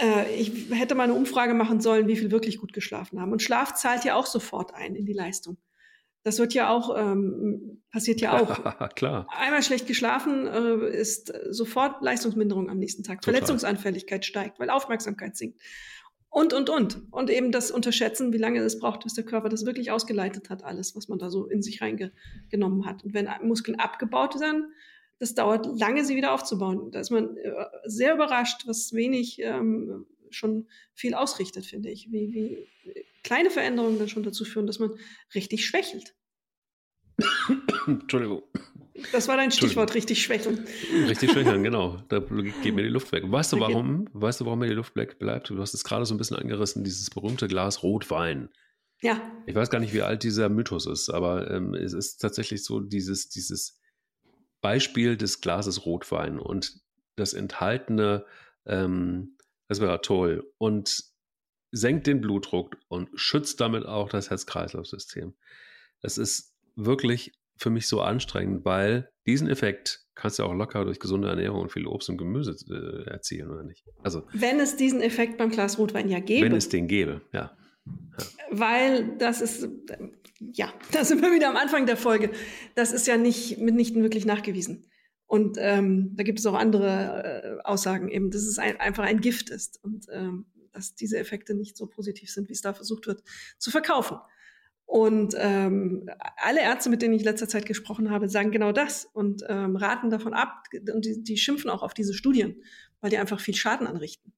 Äh, ich hätte mal eine Umfrage machen sollen, wie viel wirklich gut geschlafen haben. Und Schlaf zahlt ja auch sofort ein in die Leistung. Das wird ja auch, ähm, passiert ja auch. (laughs) Klar. Einmal schlecht geschlafen äh, ist sofort Leistungsminderung am nächsten Tag. Total. Verletzungsanfälligkeit steigt, weil Aufmerksamkeit sinkt. Und, und, und. Und eben das Unterschätzen, wie lange es braucht, bis der Körper das wirklich ausgeleitet hat, alles, was man da so in sich reingenommen hat. Und wenn Muskeln abgebaut werden, das dauert lange, sie wieder aufzubauen. Da ist man äh, sehr überrascht, was wenig ähm, schon viel ausrichtet, finde ich. Wie, wie kleine Veränderungen dann schon dazu führen, dass man richtig schwächelt. Entschuldigung. Das war dein Stichwort, richtig schwächeln. Richtig schwächeln, genau. Da geht mir die Luft weg. Weißt du warum? Weißt du, warum mir die Luft weg bleibt? Du hast es gerade so ein bisschen angerissen, dieses berühmte Glas Rotwein. Ja. Ich weiß gar nicht, wie alt dieser Mythos ist, aber ähm, es ist tatsächlich so dieses, dieses Beispiel des Glases Rotwein und das enthaltene ähm, Resveratrol und senkt den Blutdruck und schützt damit auch das Herz-Kreislauf-System. Das ist wirklich für mich so anstrengend, weil diesen Effekt kannst du auch locker durch gesunde Ernährung und viel Obst und Gemüse äh, erzielen, oder nicht? Also, wenn es diesen Effekt beim Glas Rotwein ja gäbe. Wenn es den gäbe, ja. Weil das ist, ja, (laughs) da sind wir wieder am Anfang der Folge. Das ist ja nicht mitnichten wirklich nachgewiesen. Und ähm, da gibt es auch andere äh, Aussagen eben, dass es ein, einfach ein Gift ist und ähm, dass diese Effekte nicht so positiv sind, wie es da versucht wird zu verkaufen. Und ähm, alle Ärzte, mit denen ich letzter Zeit gesprochen habe, sagen genau das und ähm, raten davon ab. Und die, die schimpfen auch auf diese Studien, weil die einfach viel Schaden anrichten.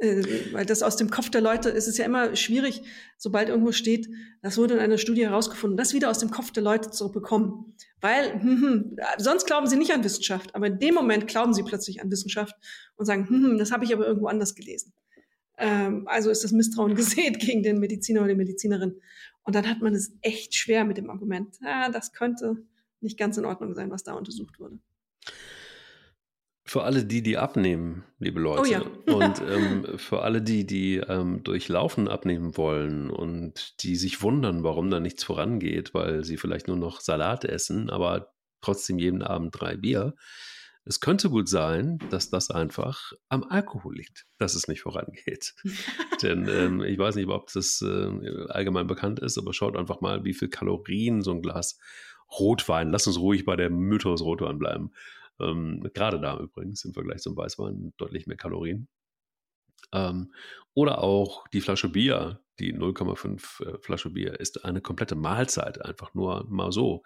Äh, weil das aus dem Kopf der Leute ist es ja immer schwierig, sobald irgendwo steht, das wurde in einer Studie herausgefunden, das wieder aus dem Kopf der Leute zu bekommen. Weil hm, hm, sonst glauben sie nicht an Wissenschaft, aber in dem Moment glauben sie plötzlich an Wissenschaft und sagen, hm, hm das habe ich aber irgendwo anders gelesen. Ähm, also ist das Misstrauen (laughs) gesät gegen den Mediziner oder die Medizinerin. Und dann hat man es echt schwer mit dem Argument, ah, das könnte nicht ganz in Ordnung sein, was da untersucht wurde. Für alle die, die abnehmen, liebe Leute, oh ja. (laughs) und ähm, für alle die, die ähm, durch Laufen abnehmen wollen und die sich wundern, warum da nichts vorangeht, weil sie vielleicht nur noch Salat essen, aber trotzdem jeden Abend drei Bier, es könnte gut sein, dass das einfach am Alkohol liegt, dass es nicht vorangeht. (laughs) Denn ähm, ich weiß nicht, ob das äh, allgemein bekannt ist, aber schaut einfach mal, wie viel Kalorien so ein Glas Rotwein, lass uns ruhig bei der Mythos Rotwein bleiben. Ähm, gerade da übrigens im Vergleich zum Weißwein deutlich mehr Kalorien. Ähm, oder auch die Flasche Bier, die 0,5 äh, Flasche Bier ist eine komplette Mahlzeit, einfach nur mal so,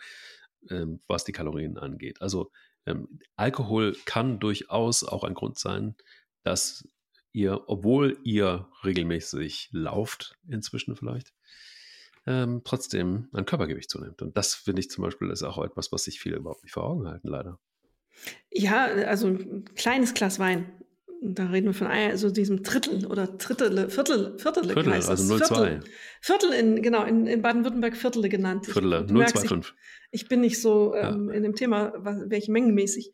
ähm, was die Kalorien angeht. Also ähm, Alkohol kann durchaus auch ein Grund sein, dass ihr, obwohl ihr regelmäßig lauft, inzwischen vielleicht, ähm, trotzdem ein Körpergewicht zunimmt. Und das finde ich zum Beispiel ist auch etwas, was sich viele überhaupt nicht vor Augen halten, leider. Ja, also ein kleines Glas Wein. Da reden wir von also diesem Drittel oder Drittel, Viertel, Viertel, Viertel also 0,2. Viertel, Viertel in, genau, in, in Baden-Württemberg Viertel genannt. Viertel, 0,25 ich bin nicht so ähm, ja. in dem Thema, was, welche mengenmäßig.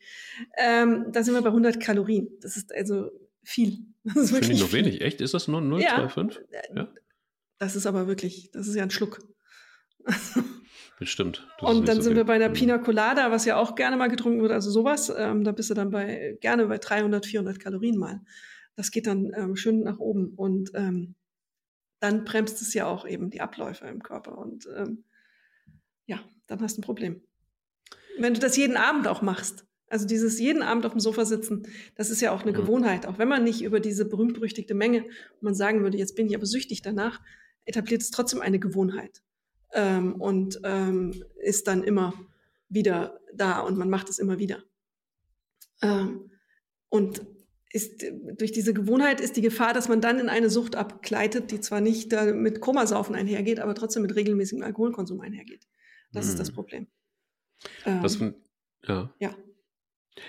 Ähm, da sind wir bei 100 Kalorien. Das ist also viel. (laughs) Das Finde ich noch viel. wenig. Echt? Ist das nur 0,25? Ja. ja. Das ist aber wirklich, das ist ja ein Schluck. (laughs) Bestimmt. Und dann so sind viel. wir bei der mhm. Pina Colada, was ja auch gerne mal getrunken wird, also sowas. Ähm, da bist du dann bei gerne bei 300, 400 Kalorien mal. Das geht dann ähm, schön nach oben und ähm, dann bremst es ja auch eben die Abläufe im Körper und ähm, ja, dann hast du ein Problem. Wenn du das jeden Abend auch machst, also dieses jeden Abend auf dem Sofa sitzen, das ist ja auch eine mhm. Gewohnheit. Auch wenn man nicht über diese berühmt-berüchtigte Menge, man sagen würde, jetzt bin ich aber süchtig danach, etabliert es trotzdem eine Gewohnheit ähm, und ähm, ist dann immer wieder da und man macht es immer wieder. Ähm, und ist, durch diese Gewohnheit ist die Gefahr, dass man dann in eine Sucht abgleitet, die zwar nicht äh, mit Komasaufen einhergeht, aber trotzdem mit regelmäßigem Alkoholkonsum einhergeht. Das mhm. ist das mhm. Problem. Ähm, das, ja. Ja.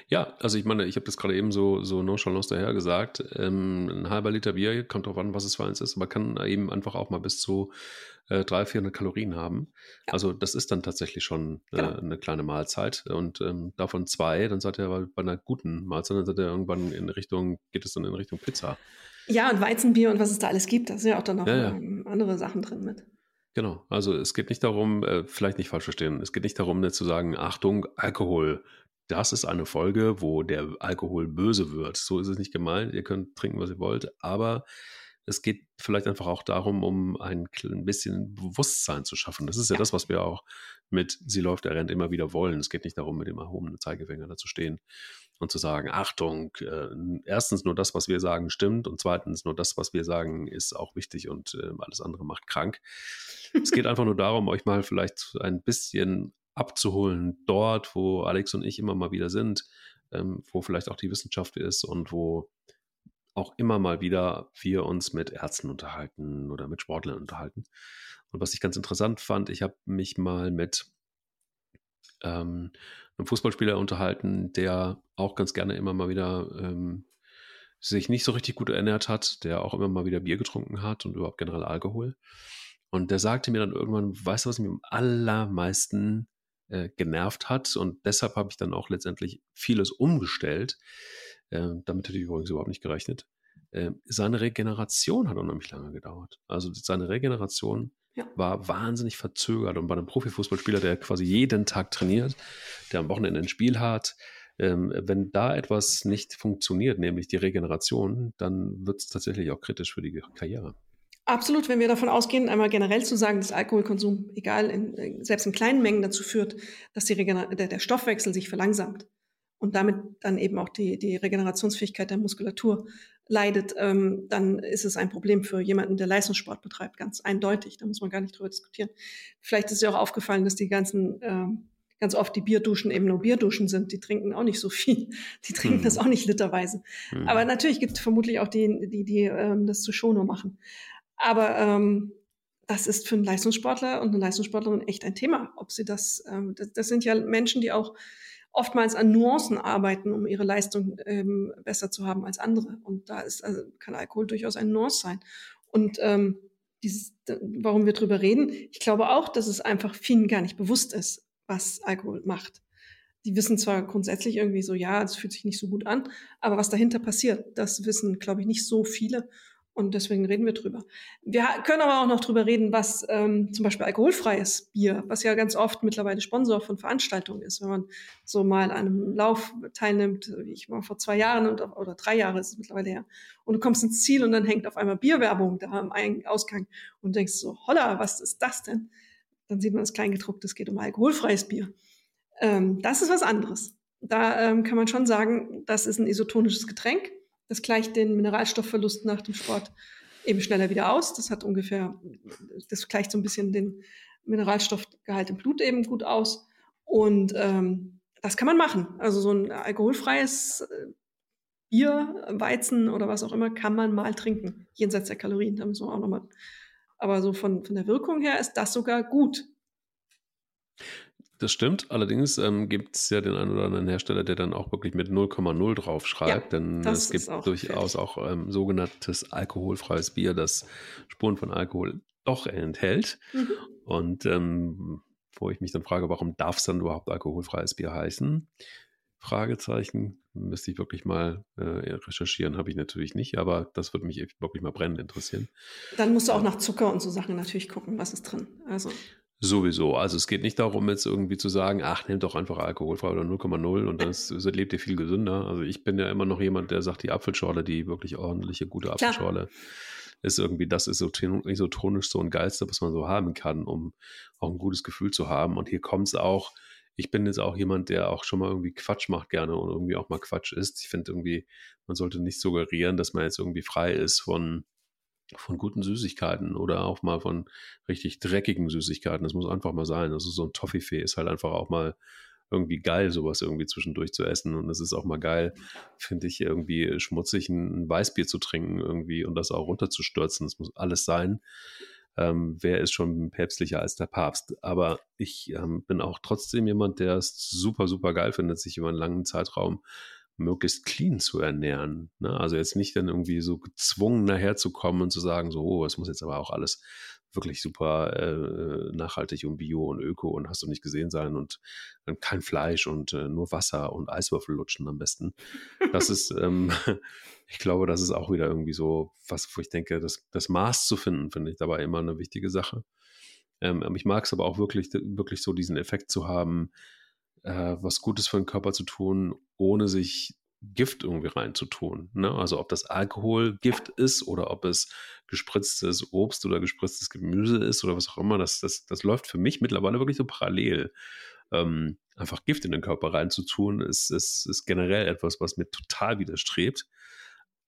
Ja, also ich meine, ich habe das gerade eben so, so nonchalant daher gesagt. Ähm, ein halber Liter Bier, kommt drauf an, was es für eins ist, aber kann eben einfach auch mal bis zu äh, 300, 400 Kalorien haben. Ja. Also das ist dann tatsächlich schon äh, genau. eine kleine Mahlzeit und ähm, davon zwei, dann seid ihr aber bei einer guten Mahlzeit, dann seid ihr irgendwann in Richtung, geht es dann in Richtung Pizza. Ja, und Weizenbier und was es da alles gibt, da sind ja auch dann noch ja, ja. Ähm, andere Sachen drin mit. Genau, also es geht nicht darum, äh, vielleicht nicht falsch verstehen, es geht nicht darum, zu sagen, Achtung, Alkohol, das ist eine Folge, wo der Alkohol böse wird. So ist es nicht gemeint, ihr könnt trinken, was ihr wollt, aber es geht vielleicht einfach auch darum, um ein, ein bisschen Bewusstsein zu schaffen. Das ist ja, ja, das, was wir auch mit Sie läuft, er rennt immer wieder wollen. Es geht nicht darum, mit dem erhobenen Zeigefinger da zu stehen und zu sagen, Achtung, äh, erstens nur das, was wir sagen, stimmt und zweitens nur das, was wir sagen, ist auch wichtig und äh, alles andere macht krank. es geht einfach nur darum, euch mal vielleicht ein bisschen abzuholen dort, wo Alex und ich immer mal wieder sind, ähm, wo vielleicht auch die Wissenschaft ist und wo auch immer mal wieder wir uns mit Ärzten unterhalten oder mit Sportlern unterhalten. Und was ich ganz interessant fand, ich habe mich mal mit ähm, einem Fußballspieler unterhalten, der auch ganz gerne immer mal wieder ähm, sich nicht so richtig gut ernährt hat, der auch immer mal wieder Bier getrunken hat und überhaupt generell Alkohol. Und der sagte mir dann irgendwann, weißt du, was mich am allermeisten äh, genervt hat? Und deshalb habe ich dann auch letztendlich vieles umgestellt. Äh, damit hätte ich übrigens überhaupt nicht gerechnet. Äh, seine Regeneration hat unheimlich lange gedauert. Also seine Regeneration ja. war wahnsinnig verzögert. Und bei einem Profifußballspieler, der quasi jeden Tag trainiert, der am Wochenende ein Spiel hat, ähm, wenn da etwas nicht funktioniert, nämlich die Regeneration, dann wird es tatsächlich auch kritisch für die Karriere. Absolut, wenn wir davon ausgehen, einmal generell zu sagen, dass Alkoholkonsum, egal, in, selbst in kleinen Mengen dazu führt, dass die der, der Stoffwechsel sich verlangsamt und damit dann eben auch die, die Regenerationsfähigkeit der Muskulatur leidet, ähm, dann ist es ein Problem für jemanden, der Leistungssport betreibt, ganz eindeutig. Da muss man gar nicht drüber diskutieren. Vielleicht ist dir auch aufgefallen, dass die ganzen, ähm, ganz oft die Bierduschen eben nur Bierduschen sind. Die trinken auch nicht so viel. (laughs) Die trinken hm. das auch nicht literweise. Hm. Aber natürlich gibt es vermutlich auch die, die, die ähm, das zu Schono machen. Aber ähm, das ist für einen Leistungssportler und eine Leistungssportlerin echt ein Thema. Ob sie das, ähm, das, das sind ja Menschen, die auch oftmals an Nuancen arbeiten, um ihre Leistung ähm, besser zu haben als andere. Und da ist, also kann Alkohol durchaus ein Nuance sein. Und ähm, dieses, warum wir drüber reden, ich glaube auch, dass es einfach vielen gar nicht bewusst ist, was Alkohol macht. Die wissen zwar grundsätzlich irgendwie so, ja, es fühlt sich nicht so gut an, aber was dahinter passiert, das wissen, glaube ich, nicht so viele. Und deswegen reden wir drüber. Wir können aber auch noch drüber reden, was ähm, zum Beispiel alkoholfreies Bier, was ja ganz oft mittlerweile Sponsor von Veranstaltungen ist. Wenn man so mal an einem Lauf teilnimmt, wie ich mal vor zwei Jahren und, oder drei Jahre ist es mittlerweile her, und du kommst ins Ziel und dann hängt auf einmal Bierwerbung da am Ausgang und denkst so, holla, was ist das denn? Dann sieht man das Kleingedruckte, es geht um alkoholfreies Bier. Ähm, das ist was anderes. Da ähm, kann man schon sagen, das ist ein isotonisches Getränk das gleicht den Mineralstoffverlust nach dem Sport eben schneller wieder aus. Das hat ungefähr, das gleicht so ein bisschen den Mineralstoffgehalt im Blut eben gut aus. Und ähm, das kann man machen. Also so ein alkoholfreies äh, Bier, Weizen oder was auch immer kann man mal trinken. Jenseits der Kalorien, da müssen wir auch nochmal. Aber so von, von der Wirkung her ist das sogar gut. Das stimmt. Allerdings ähm, gibt es ja den einen oder anderen Hersteller, der dann auch wirklich mit 0,0 draufschreibt. Ja, denn es gibt auch durchaus fertig. auch ähm, sogenanntes alkoholfreies Bier, das Spuren von Alkohol doch enthält. Mhm. Und ähm, wo ich mich dann frage, warum darf es dann überhaupt alkoholfreies Bier heißen? Fragezeichen. Müsste ich wirklich mal äh, recherchieren, habe ich natürlich nicht, aber das würde mich wirklich mal brennend interessieren. Dann musst du auch nach Zucker und so Sachen natürlich gucken, was ist drin. Also. Sowieso. Also es geht nicht darum, jetzt irgendwie zu sagen, ach, nehmt doch einfach alkoholfrei oder 0,0 und dann (laughs) lebt ihr viel gesünder. Also ich bin ja immer noch jemand, der sagt, die Apfelschorle, die wirklich ordentliche, gute Apfelschorle, ist irgendwie das isotonisch so ein geilste, was man so haben kann, um auch ein gutes Gefühl zu haben. Und hier kommt es auch, ich bin jetzt auch jemand, der auch schon mal irgendwie Quatsch macht gerne und irgendwie auch mal Quatsch isst. Ich finde irgendwie, man sollte nicht suggerieren, dass man jetzt irgendwie frei ist von von guten Süßigkeiten oder auch mal von richtig dreckigen Süßigkeiten. Das muss einfach mal sein. Also so ein Toffifee ist halt einfach auch mal irgendwie geil, sowas irgendwie zwischendurch zu essen. Und es ist auch mal geil, finde ich, irgendwie schmutzig ein Weißbier zu trinken irgendwie und das auch runterzustürzen. Das muss alles sein. Ähm, wer ist schon päpstlicher als der Papst? Aber ich ähm, bin auch trotzdem jemand, der es super, super geil findet, sich über einen langen Zeitraum möglichst clean zu ernähren. Ne? Also jetzt nicht dann irgendwie so gezwungen daherzukommen und zu sagen, so, oh, es muss jetzt aber auch alles wirklich super äh, nachhaltig und bio und öko und hast du nicht gesehen sein und dann kein Fleisch und äh, nur Wasser und Eiswürfel lutschen am besten. Das ist, (laughs) ähm, (laughs) ich glaube, das ist auch wieder irgendwie so was, wo ich denke, das, das Maß zu finden, finde ich dabei immer eine wichtige Sache. Ähm, ich mag es aber auch wirklich, wirklich so diesen Effekt zu haben, äh, was Gutes für den Körper zu tun, ohne sich Gift irgendwie reinzutun. Ne? Also ob das Alkohol Gift ist oder ob es gespritztes Obst oder gespritztes Gemüse ist oder was auch immer, das, das, das läuft für mich mittlerweile wirklich so parallel. Ähm, einfach Gift in den Körper reinzutun, ist, ist, ist generell etwas, was mir total widerstrebt.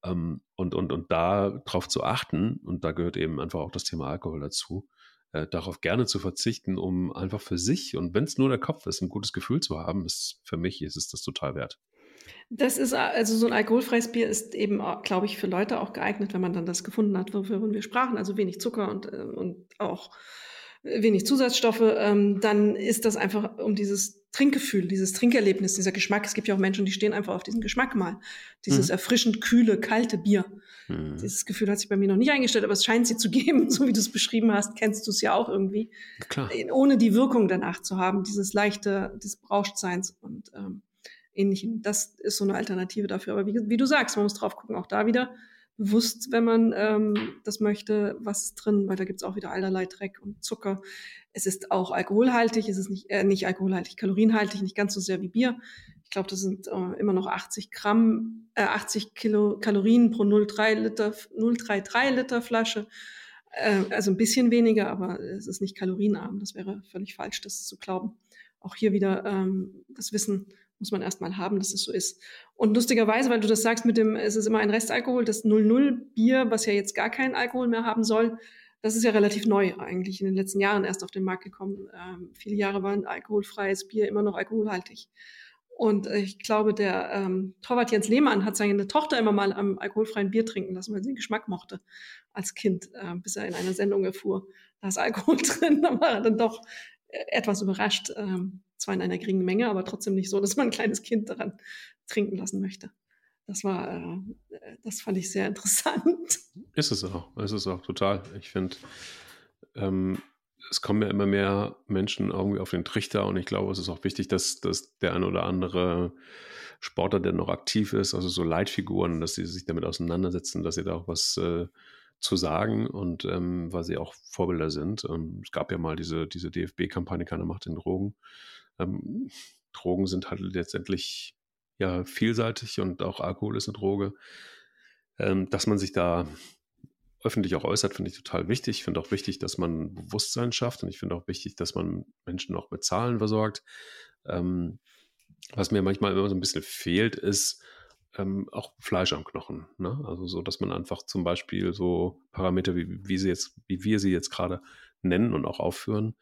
Ähm, und, und, und da drauf zu achten, und da gehört eben einfach auch das Thema Alkohol dazu, äh, darauf gerne zu verzichten, um einfach für sich und wenn es nur der Kopf ist, ein gutes Gefühl zu haben, ist für mich ist es das total wert. Das ist also so ein alkoholfreies Bier ist eben, glaube ich, für Leute auch geeignet, wenn man dann das gefunden hat, wovon wir sprachen, also wenig Zucker und, äh, und auch wenig Zusatzstoffe, ähm, dann ist das einfach um dieses Trinkgefühl, dieses Trinkerlebnis, dieser Geschmack. Es gibt ja auch Menschen, die stehen einfach auf diesen Geschmack mal. Dieses mhm. erfrischend kühle, kalte Bier. Mhm. Dieses Gefühl hat sich bei mir noch nicht eingestellt, aber es scheint sie zu (laughs) geben, so wie du es beschrieben hast, kennst du es ja auch irgendwie. Klar. Ohne die Wirkung danach zu haben, dieses leichte, des Berauschtseins und ähm, ähnlichem. Das ist so eine Alternative dafür. Aber wie, wie du sagst, man muss drauf gucken, auch da wieder bewusst, wenn man ähm, das möchte, was ist drin, weil da gibt's auch wieder allerlei Dreck und Zucker. Es ist auch alkoholhaltig, es ist nicht, äh, nicht alkoholhaltig, kalorienhaltig, nicht ganz so sehr wie Bier. Ich glaube, das sind äh, immer noch 80 Gramm, äh, 80 Kilo Kalorien pro 0,3 Liter, 0,33 Liter Flasche. Äh, also ein bisschen weniger, aber es ist nicht kalorienarm. Das wäre völlig falsch, das zu glauben. Auch hier wieder ähm, das Wissen, muss man erstmal haben, dass es so ist. Und lustigerweise, weil du das sagst mit dem, es ist immer ein Restalkohol, das 00 Bier, was ja jetzt gar keinen Alkohol mehr haben soll, das ist ja relativ neu eigentlich in den letzten Jahren erst auf den Markt gekommen. Ähm, viele Jahre war ein alkoholfreies Bier immer noch alkoholhaltig. Und ich glaube, der ähm, Torwart Jens Lehmann hat seine Tochter immer mal am alkoholfreien Bier trinken lassen, weil sie den Geschmack mochte als Kind, äh, bis er in einer Sendung erfuhr, da ist Alkohol (laughs) drin. Da war er dann doch äh, etwas überrascht. Ähm, zwar in einer geringen Menge, aber trotzdem nicht so, dass man ein kleines Kind daran trinken lassen möchte. Das war, äh, das fand ich sehr (laughs) interessant. Ist es auch, ist es auch total. Ich finde, ähm, es kommen ja immer mehr Menschen irgendwie auf den Trichter und ich glaube, es ist auch wichtig, dass, dass der ein oder andere Sportler, der noch aktiv ist, also so Leitfiguren, dass sie sich damit auseinandersetzen, dass sie da auch was äh, zu sagen und ähm, weil sie auch Vorbilder sind. Ähm, es gab ja mal diese, diese DFB-Kampagne, keiner macht den Drogen. Ähm, Drogen sind halt letztendlich ja vielseitig und auch Alkohol ist eine Droge. Ähm, dass man sich da öffentlich auch äußert, finde ich total wichtig. Ich finde auch wichtig, dass man Bewusstsein schafft und ich finde auch wichtig, dass man Menschen auch mit Zahlen versorgt. Ähm, was mir manchmal immer so ein bisschen fehlt, ist ähm, auch Fleisch am Knochen. Ne? Also so, dass man einfach zum Beispiel so Parameter, wie, wie, sie jetzt, wie wir sie jetzt gerade nennen und auch aufführen,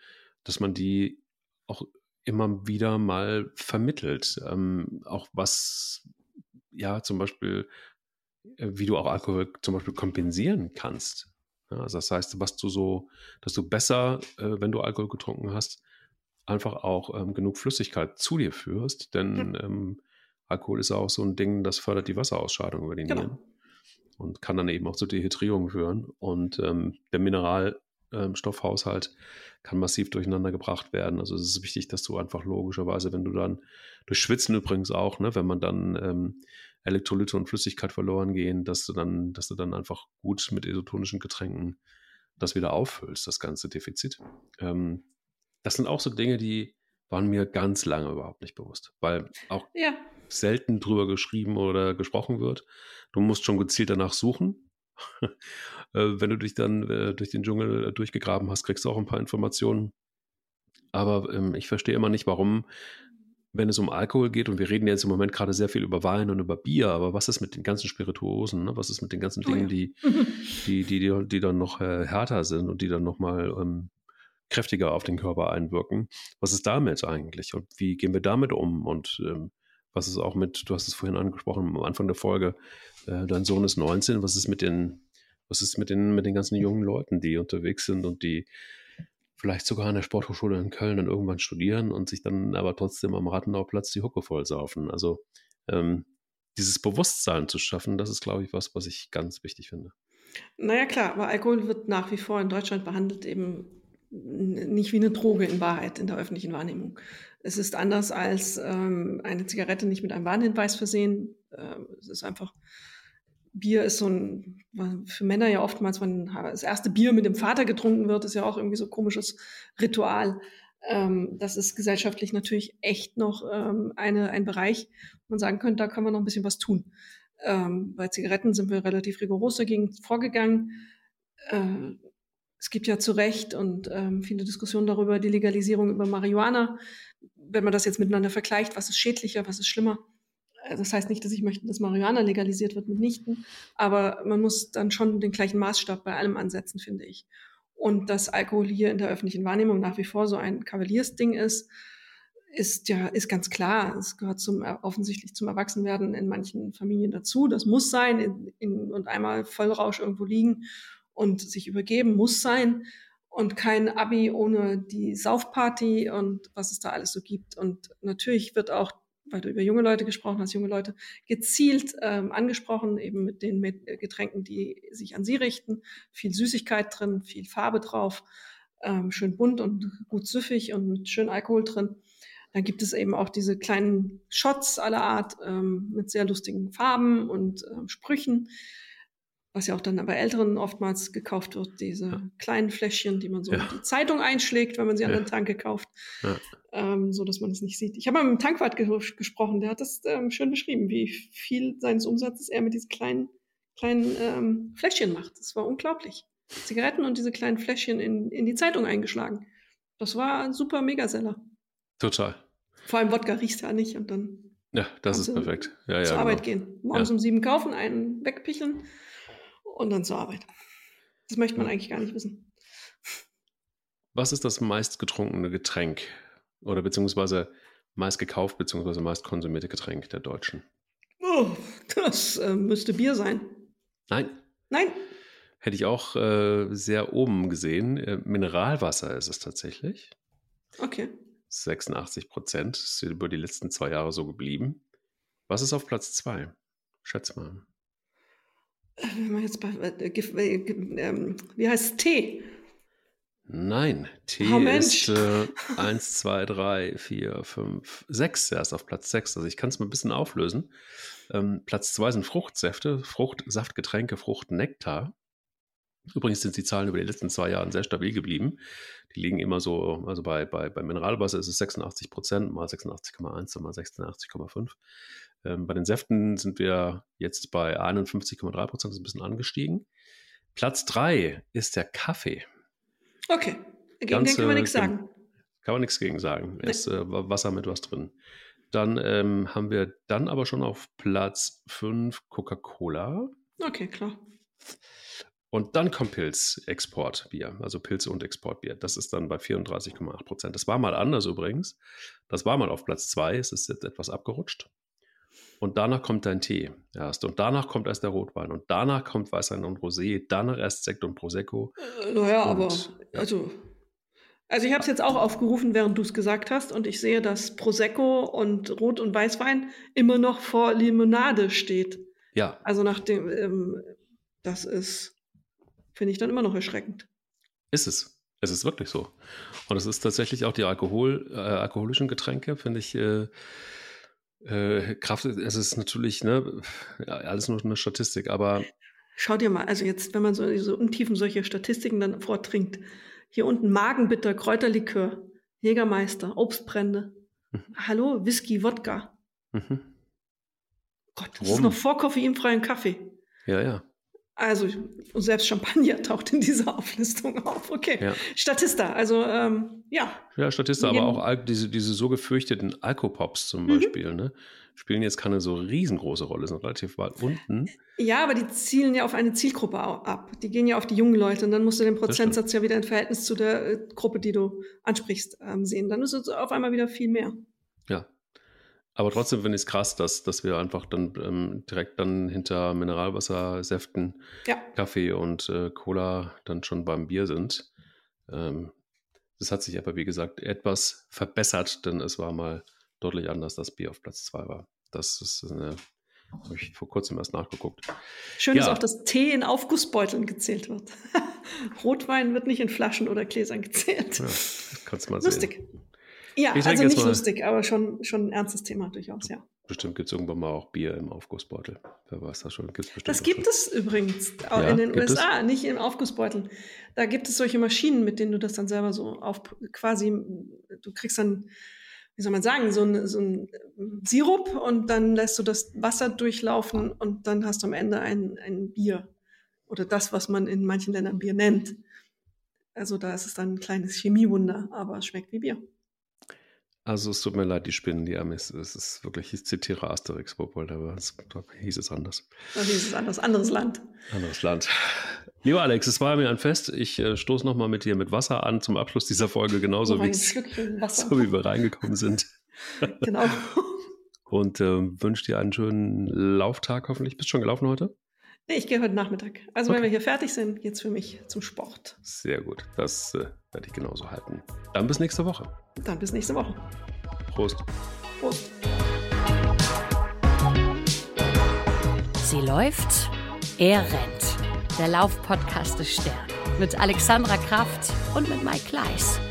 dass man die auch immer wieder mal vermittelt. Ähm, auch was, ja, zum Beispiel, äh, wie du auch Alkohol zum Beispiel kompensieren kannst. Ja, also das heißt, was du so, dass du besser, äh, wenn du Alkohol getrunken hast, einfach auch ähm, genug Flüssigkeit zu dir führst, denn ja. ähm, Alkohol ist auch so ein Ding, das fördert die Wasserausscheidung über die genau. Nieren und kann dann eben auch zu Dehydrierung führen. Und ähm, der Mineralstoffhaushalt kann massiv durcheinander gebracht werden. Also es ist wichtig, dass du einfach logischerweise, wenn du dann durch Schwitzen übrigens auch, ne, wenn man dann ähm, Elektrolyte und Flüssigkeit verloren gehen, dass du dann, dass du dann einfach gut mit isotonischen Getränken das wieder auffüllst, das ganze Defizit. Ähm, das sind auch so Dinge, die waren mir ganz lange überhaupt nicht bewusst, weil auch ja. Selten drüber geschrieben oder gesprochen wird. Du musst schon gezielt danach suchen. (laughs) Äh, wenn du dich dann äh, durch den Dschungel äh, durchgegraben hast, kriegst du auch ein paar Informationen. Aber ähm, ich verstehe immer nicht, warum, wenn es um Alkohol geht, und wir reden jetzt im Moment gerade sehr viel über Wein und über Bier, aber was ist mit den ganzen Spirituosen? Ne? Was ist mit den ganzen Dingen, oh ja. die, (laughs) die, die, die, die, dann noch äh, härter sind und die dann nochmal ähm, kräftiger auf den Körper einwirken? Was ist damit eigentlich? Und wie gehen wir damit um? Und ähm, was ist auch mit, du hast es vorhin angesprochen am Anfang der Folge, äh, dein Sohn ist 19, was ist mit den, was ist mit den, mit den ganzen jungen Leuten, die unterwegs sind und die vielleicht sogar an der Sporthochschule in Köln dann irgendwann studieren und sich dann aber trotzdem am Rattenauplatz die Hucke voll saufen. Also ähm, dieses Bewusstsein zu schaffen, das ist, glaube ich, was, was ich ganz wichtig finde. Naja, klar, aber Alkohol wird nach wie vor in Deutschland behandelt eben nicht wie eine Droge in Wahrheit in der öffentlichen Wahrnehmung. Es ist anders als ähm, eine Zigarette nicht mit einem Warnhinweis versehen. Äh, es ist einfach, Bier ist so ein, für Männer ja oftmals, wenn das erste Bier mit dem Vater getrunken wird, ist ja auch irgendwie so ein komisches Ritual. Ähm, das ist gesellschaftlich natürlich echt noch ähm, eine, ein Bereich, wo man sagen könnte, da können wir noch ein bisschen was tun. Ähm, bei Zigaretten sind wir relativ rigoros dagegen vorgegangen. Äh, es gibt ja zu Recht und ähm, viele Diskussionen darüber, die Legalisierung über Marihuana wenn man das jetzt miteinander vergleicht, was ist schädlicher, was ist schlimmer. Äh, das heißt nicht, dass ich möchte, dass Marihuana legalisiert wird, mitnichten. Aber man muss dann schon den gleichen Maßstab bei allem ansetzen, finde ich. Und dass Alkohol hier in der öffentlichen Wahrnehmung nach wie vor so ein Kavaliersding ist, ist ja, ist ganz klar. Es gehört zum, offensichtlich zum Erwachsenwerden in manchen Familien dazu. Das muss sein in, in, und einmal Vollrausch irgendwo liegen und sich übergeben muss sein und kein Abi ohne die Saufparty und was es da alles so gibt. Und natürlich wird auch, weil du über junge Leute gesprochen hast, junge Leute gezielt ähm, angesprochen, eben mit den mit Getränken, die sich an sie richten. Viel Süßigkeit drin, viel Farbe drauf, ähm, schön bunt und gut süffig und mit schön Alkohol drin. Dann gibt es eben auch diese kleinen Shots aller Art ähm, mit sehr lustigen Farben und ähm, Sprüchen, was ja auch dann bei Älteren oftmals gekauft wird, diese ja. kleinen Fläschchen, die man so ja. in die Zeitung einschlägt, wenn man sie an den Tanke kauft, ja. ähm, so dass man es nicht sieht. Ich habe mal mit einem Tankwart ge gesprochen, der hat das ähm, schön beschrieben, wie viel seines Umsatzes er mit diesen kleinen, kleinen ähm, Fläschchen macht. Das war unglaublich. Zigaretten und diese kleinen Fläschchen in, in die Zeitung eingeschlagen. Das war ein super Megaseller. Total. Vor allem Wodka riecht ja nicht und dann. Ja, das ist perfekt. Ja, ja, zur genau. Arbeit gehen. Morgens ja. um sieben kaufen, einen wegpicheln und dann zur Arbeit. Das möchte man eigentlich gar nicht wissen. Was ist das meistgetrunkene Getränk oder beziehungsweise meist gekauft beziehungsweise meist konsumierte Getränk der Deutschen? Oh, das äh, müsste Bier sein. Nein. Nein. Hätte ich auch äh, sehr oben gesehen. Äh, Mineralwasser ist es tatsächlich. Okay. 86 Prozent. Das ist über die letzten zwei Jahre so geblieben. Was ist auf Platz zwei? Schätz mal. Äh, wenn man jetzt bei, äh, äh, äh, wie heißt es? Tee? Nein, Tee oh, ist äh, 1, 2, 3, 4, 5, 6 erst auf Platz 6. Also ich kann es mal ein bisschen auflösen. Ähm, Platz 2 sind Fruchtsäfte, Fruchtsaftgetränke, Fruchtnektar. Übrigens sind die Zahlen über die letzten zwei Jahre sehr stabil geblieben. Die liegen immer so, also bei, bei, bei Mineralwasser ist es 86 Prozent, mal 86,1, mal 86,5. Ähm, bei den Säften sind wir jetzt bei 51,3 Prozent, ist ein bisschen angestiegen. Platz 3 ist der Kaffee. Okay, gegen Ganze, den kann man nichts sagen. Kann man nichts gegen sagen. Nee. Ist äh, Wasser mit was drin. Dann ähm, haben wir dann aber schon auf Platz 5 Coca-Cola. Okay, klar. Und dann kommt Pilz-Exportbier, also Pilze und Exportbier. Das ist dann bei 34,8 Prozent. Das war mal anders übrigens. Das war mal auf Platz 2. Es ist jetzt etwas abgerutscht. Und danach kommt dein Tee erst. Und danach kommt erst der Rotwein. Und danach kommt Weißwein und Rosé. Danach erst Sekt und Prosecco. Äh, naja, aber ja. also, also ich habe es jetzt auch aufgerufen, während du es gesagt hast. Und ich sehe, dass Prosecco und Rot- und Weißwein immer noch vor Limonade steht. Ja. Also nach dem, ähm, das ist finde ich dann immer noch erschreckend. Ist es. Es ist wirklich so. Und es ist tatsächlich auch die Alkohol, äh, alkoholischen Getränke, finde ich. Äh, äh, Kraft, es ist natürlich ne, (laughs) ja, alles nur eine Statistik, aber. Schau dir mal, also jetzt, wenn man so, so untiefen solche Statistiken dann vortrinkt, hier unten Magenbitter, Kräuterlikör, Jägermeister, Obstbrände. Mhm. Hallo, Whisky, Wodka. Mhm. Gott, das Rum. ist noch vor koffeinfreien Kaffee. Ja, ja. Also selbst Champagner (laughs) taucht in dieser Auflistung auf. Okay. Ja. Statista, also ähm, ja. Ja, Statista, aber auch diese, diese so gefürchteten Alkopops zum mhm. Beispiel, ne? Spielen jetzt keine so riesengroße Rolle, sind relativ weit unten. Ja, aber die zielen ja auf eine Zielgruppe ab. Die gehen ja auf die jungen Leute und dann musst du den Prozentsatz ja wieder in Verhältnis zu der äh, Gruppe, die du ansprichst, ähm, sehen. Dann ist es auf einmal wieder viel mehr. Ja, aber trotzdem finde ich es krass, dass, dass wir einfach dann ähm, direkt dann hinter Mineralwasser, Säften, ja. Kaffee und äh, Cola dann schon beim Bier sind. Ähm, das hat sich aber, wie gesagt, etwas verbessert, denn es war mal deutlich anders, dass Bier auf Platz 2 war. Das ist eine, habe ich vor kurzem erst nachgeguckt. Schön ja. ist auch, dass Tee in Aufgussbeuteln gezählt wird. (laughs) Rotwein wird nicht in Flaschen oder Gläsern gezählt. Ja, kannst mal Lustig. sehen. Ja, ich also nicht mal, lustig, aber schon, schon ein ernstes Thema durchaus, ja. Bestimmt gibt es irgendwann mal auch Bier im Aufgussbeutel. Wer weiß das schon? Gibt's bestimmt das gibt schon. es übrigens auch ja, in den USA, es? nicht im Aufgussbeutel. Da gibt es solche Maschinen, mit denen du das dann selber so auf quasi, du kriegst dann, wie soll man sagen, so ein, so ein Sirup und dann lässt du das Wasser durchlaufen und dann hast du am Ende ein, ein Bier. Oder das, was man in manchen Ländern Bier nennt. Also da ist es dann ein kleines Chemiewunder, aber es schmeckt wie Bier. Also es tut mir leid, die Spinnen, die Amis. Es ist wirklich, ich zitiere Asterix, aber da hieß es anders. Da hieß es anders, anderes Land. Anderes Land. Lieber Alex, es war mir ein Fest. Ich äh, stoße nochmal mit dir mit Wasser an zum Abschluss dieser Folge, genauso wie, so wie wir reingekommen sind. genau. (laughs) Und äh, wünsche dir einen schönen Lauftag hoffentlich. Bist du schon gelaufen heute? Nee, ich gehe heute Nachmittag. Also okay. wenn wir hier fertig sind, geht's für mich zum Sport. Sehr gut. Das äh, werde ich genauso halten. Dann bis nächste Woche. Dann bis nächste Woche. Prost. Prost. Sie läuft, er rennt. Der Laufpodcast des Stern. Mit Alexandra Kraft und mit Mike Kleiss.